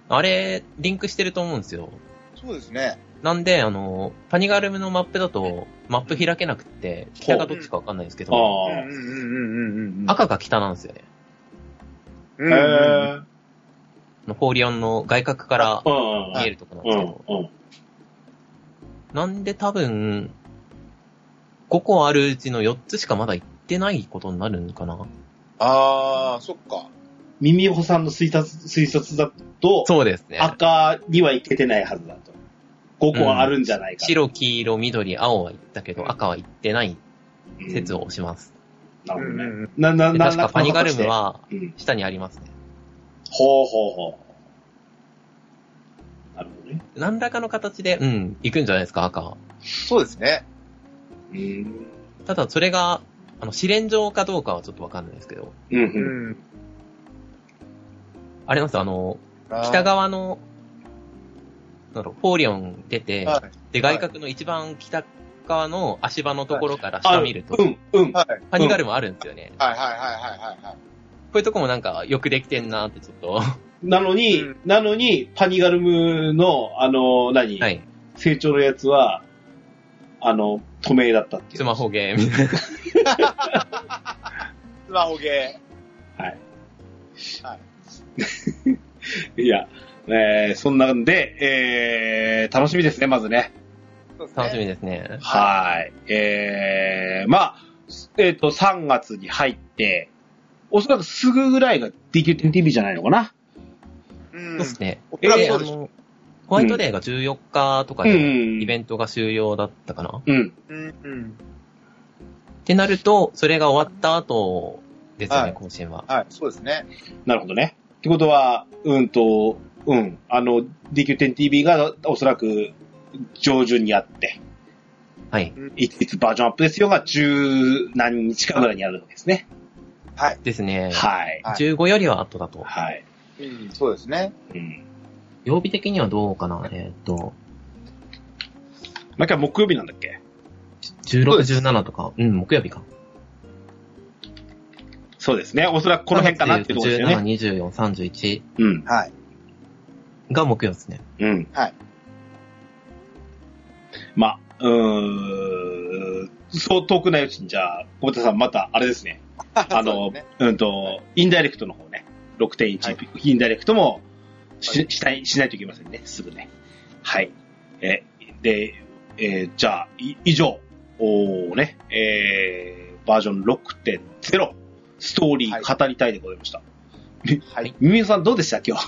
あれ、リンクしてると思うんですよ。そうですね。なんで、あの、パニガルムのマップだと、マップ開けなくって、北がどっちかわかんないんですけど、ああ。うんうんうんうん。赤が北なんですよね。うんへうんー。あのフォーリオンの外角からうん見えるとこなんうんですけど、うん。なんで多分、5個あるうちの4つしかまだ行ってないことになるんかな？ああ、そっか。耳ほさんの推察、推察だと、そうですね。赤にはいけてないはずだと。5個はあるんじゃないか。白、黄色、緑、青は行ったけど、赤は行ってないうん説をします。なるほどね。うんうんな、な、でな、確かパニガルムはうん。下にありますね。ほうほうほう。なるほどね。何らかの形で、うん、行くんじゃないですか、赤は。そうですね。うん。ただ、それが、あの、試練場かどうかはちょっとわかんないですけど、うん、う。うんん。あれなんですよ、あの、北側の、なんだろう、フォーリオン出て、はい。で、外角の一番北側の足場のところから下見ると、うん、うん。はい。パニガルムあるんですよね。はいはいはいはいはいはい。こういうとこもなんかよくできてんなってちょっと、なのに、うんなのに、パニガルムの、あの、何、はい。成長のやつは、あの、透明だったっていう。スマホゲーム。スマホゲはい。ー。はい。いや、えー、そんなんで、えー、楽しみですね、まずね。ね。楽しみですね。はい。えー、まあ、えっ、と、3月に入って、おそらくすぐぐらいが DQ10TV じゃないのかな？うん。そうですね。おそらくで、そうでしょあの、ホワイトデーが14日とかうで、ん。イベントが終了だったかな。うん。うん。うん。ってなると、それが終わった後ですよね、はい更新は。はい、そうですね。なるほどね。ってことは、うんと、うん。あの、DQ10TV がおそらく上旬にあって、はい。いついつバージョンアップですよが十何日かぐらいにあるわけですね。はい。ですね。はい。はい15よりは後だと。はい。うん、そうですね。うん。曜日的にはどうかな？えーっと、毎回木曜日なんだっけ？16、そうです17とか、うん、木曜日か。そうですね。おそらくこの辺かなっていうところですよ17、ね。24、31うん。はい。が木曜ですね。うん。はい。まあ、うーん、そう遠くないうちに、じゃあ、小畑さんまた、あれですね。あその、うねうんと、インダイレクトの方ね。6.1、はいインダイレクトもし,、はいしたい、しないといけませんね。すぐね。はい。え、で、えーじゃあ、い以上、おーね、えー、バージョン6.0、ストーリー語りたいでございました。はい。みみさんどうでした？今日。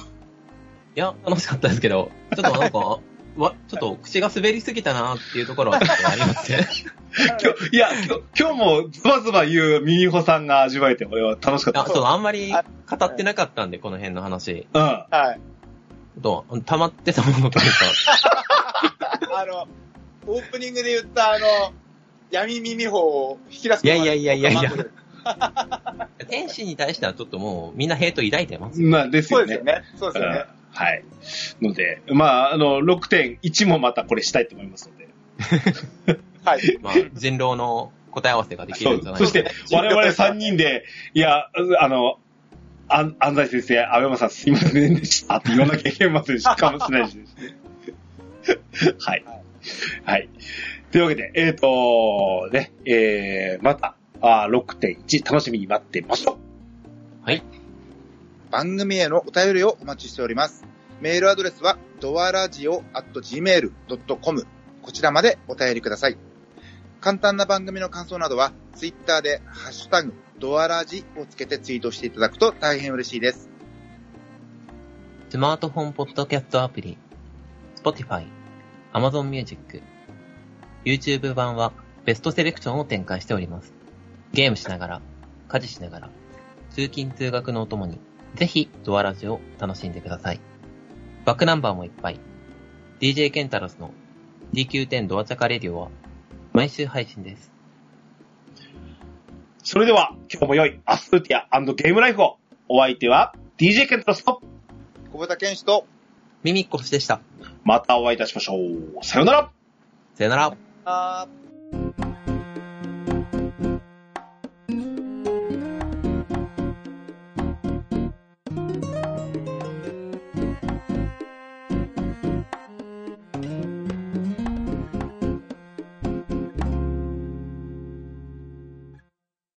いや、楽しかったですけど、ちょっとなんか、わ、ちょっと口が滑りすぎたなっていうところはちょっとありますね。今日、いや、今日、今日もズバズバ言うミミホさんが味わえて、俺は楽しかったあ、です。そう、あんまり語ってなかったんで、この辺の話。うん。はい。ちょっと、溜まってたものというか、あの、オープニングで言った、あの、闇耳法を引き出すいやいやいやいやいや天使に対してはちょっともうみんなヘイト抱いてます。まあ、ですよねそうですよ。ね。そうですよね。うんはい。ので、まあ、あの、6.1もまたこれしたいと思いますので。はい。まあ、人狼の答え合わせができるんじゃないそして、我々3人で、いや、あの、安安西先生、安山さんすいませんでしたって言わなきゃいけませんし、かもしれないしですね。はい。はい。というわけで、えっ、と、ね、えー、また、あー6.1楽しみに待ってましょう。はい。番組へのお便りをお待ちしております。メールアドレスは、ドアラジオ at gmail.com。こちらまでお便りください。簡単な番組の感想などは、ツイッターで、ハッシュタグ、ドアラジをつけてツイートしていただくと大変嬉しいです。スマートフォンポッドキャストアプリ、Spotify、Amazon Music、YouTube 版はベストセレクションを展開しております。ゲームしながら、家事しながら、通勤通学のお供に、ぜひドアラジを楽しんでください。バックナンバーもいっぱい。DJ ケンタロスの DQ10 ドアチャカレディオは毎週配信です。それでは、今日も良いアスルティアゲームライフを。お相手は、DJ ケントロスと、小畑健志と、ミミッコシでした。またお会いいたしましょう。さよならさよなら。あー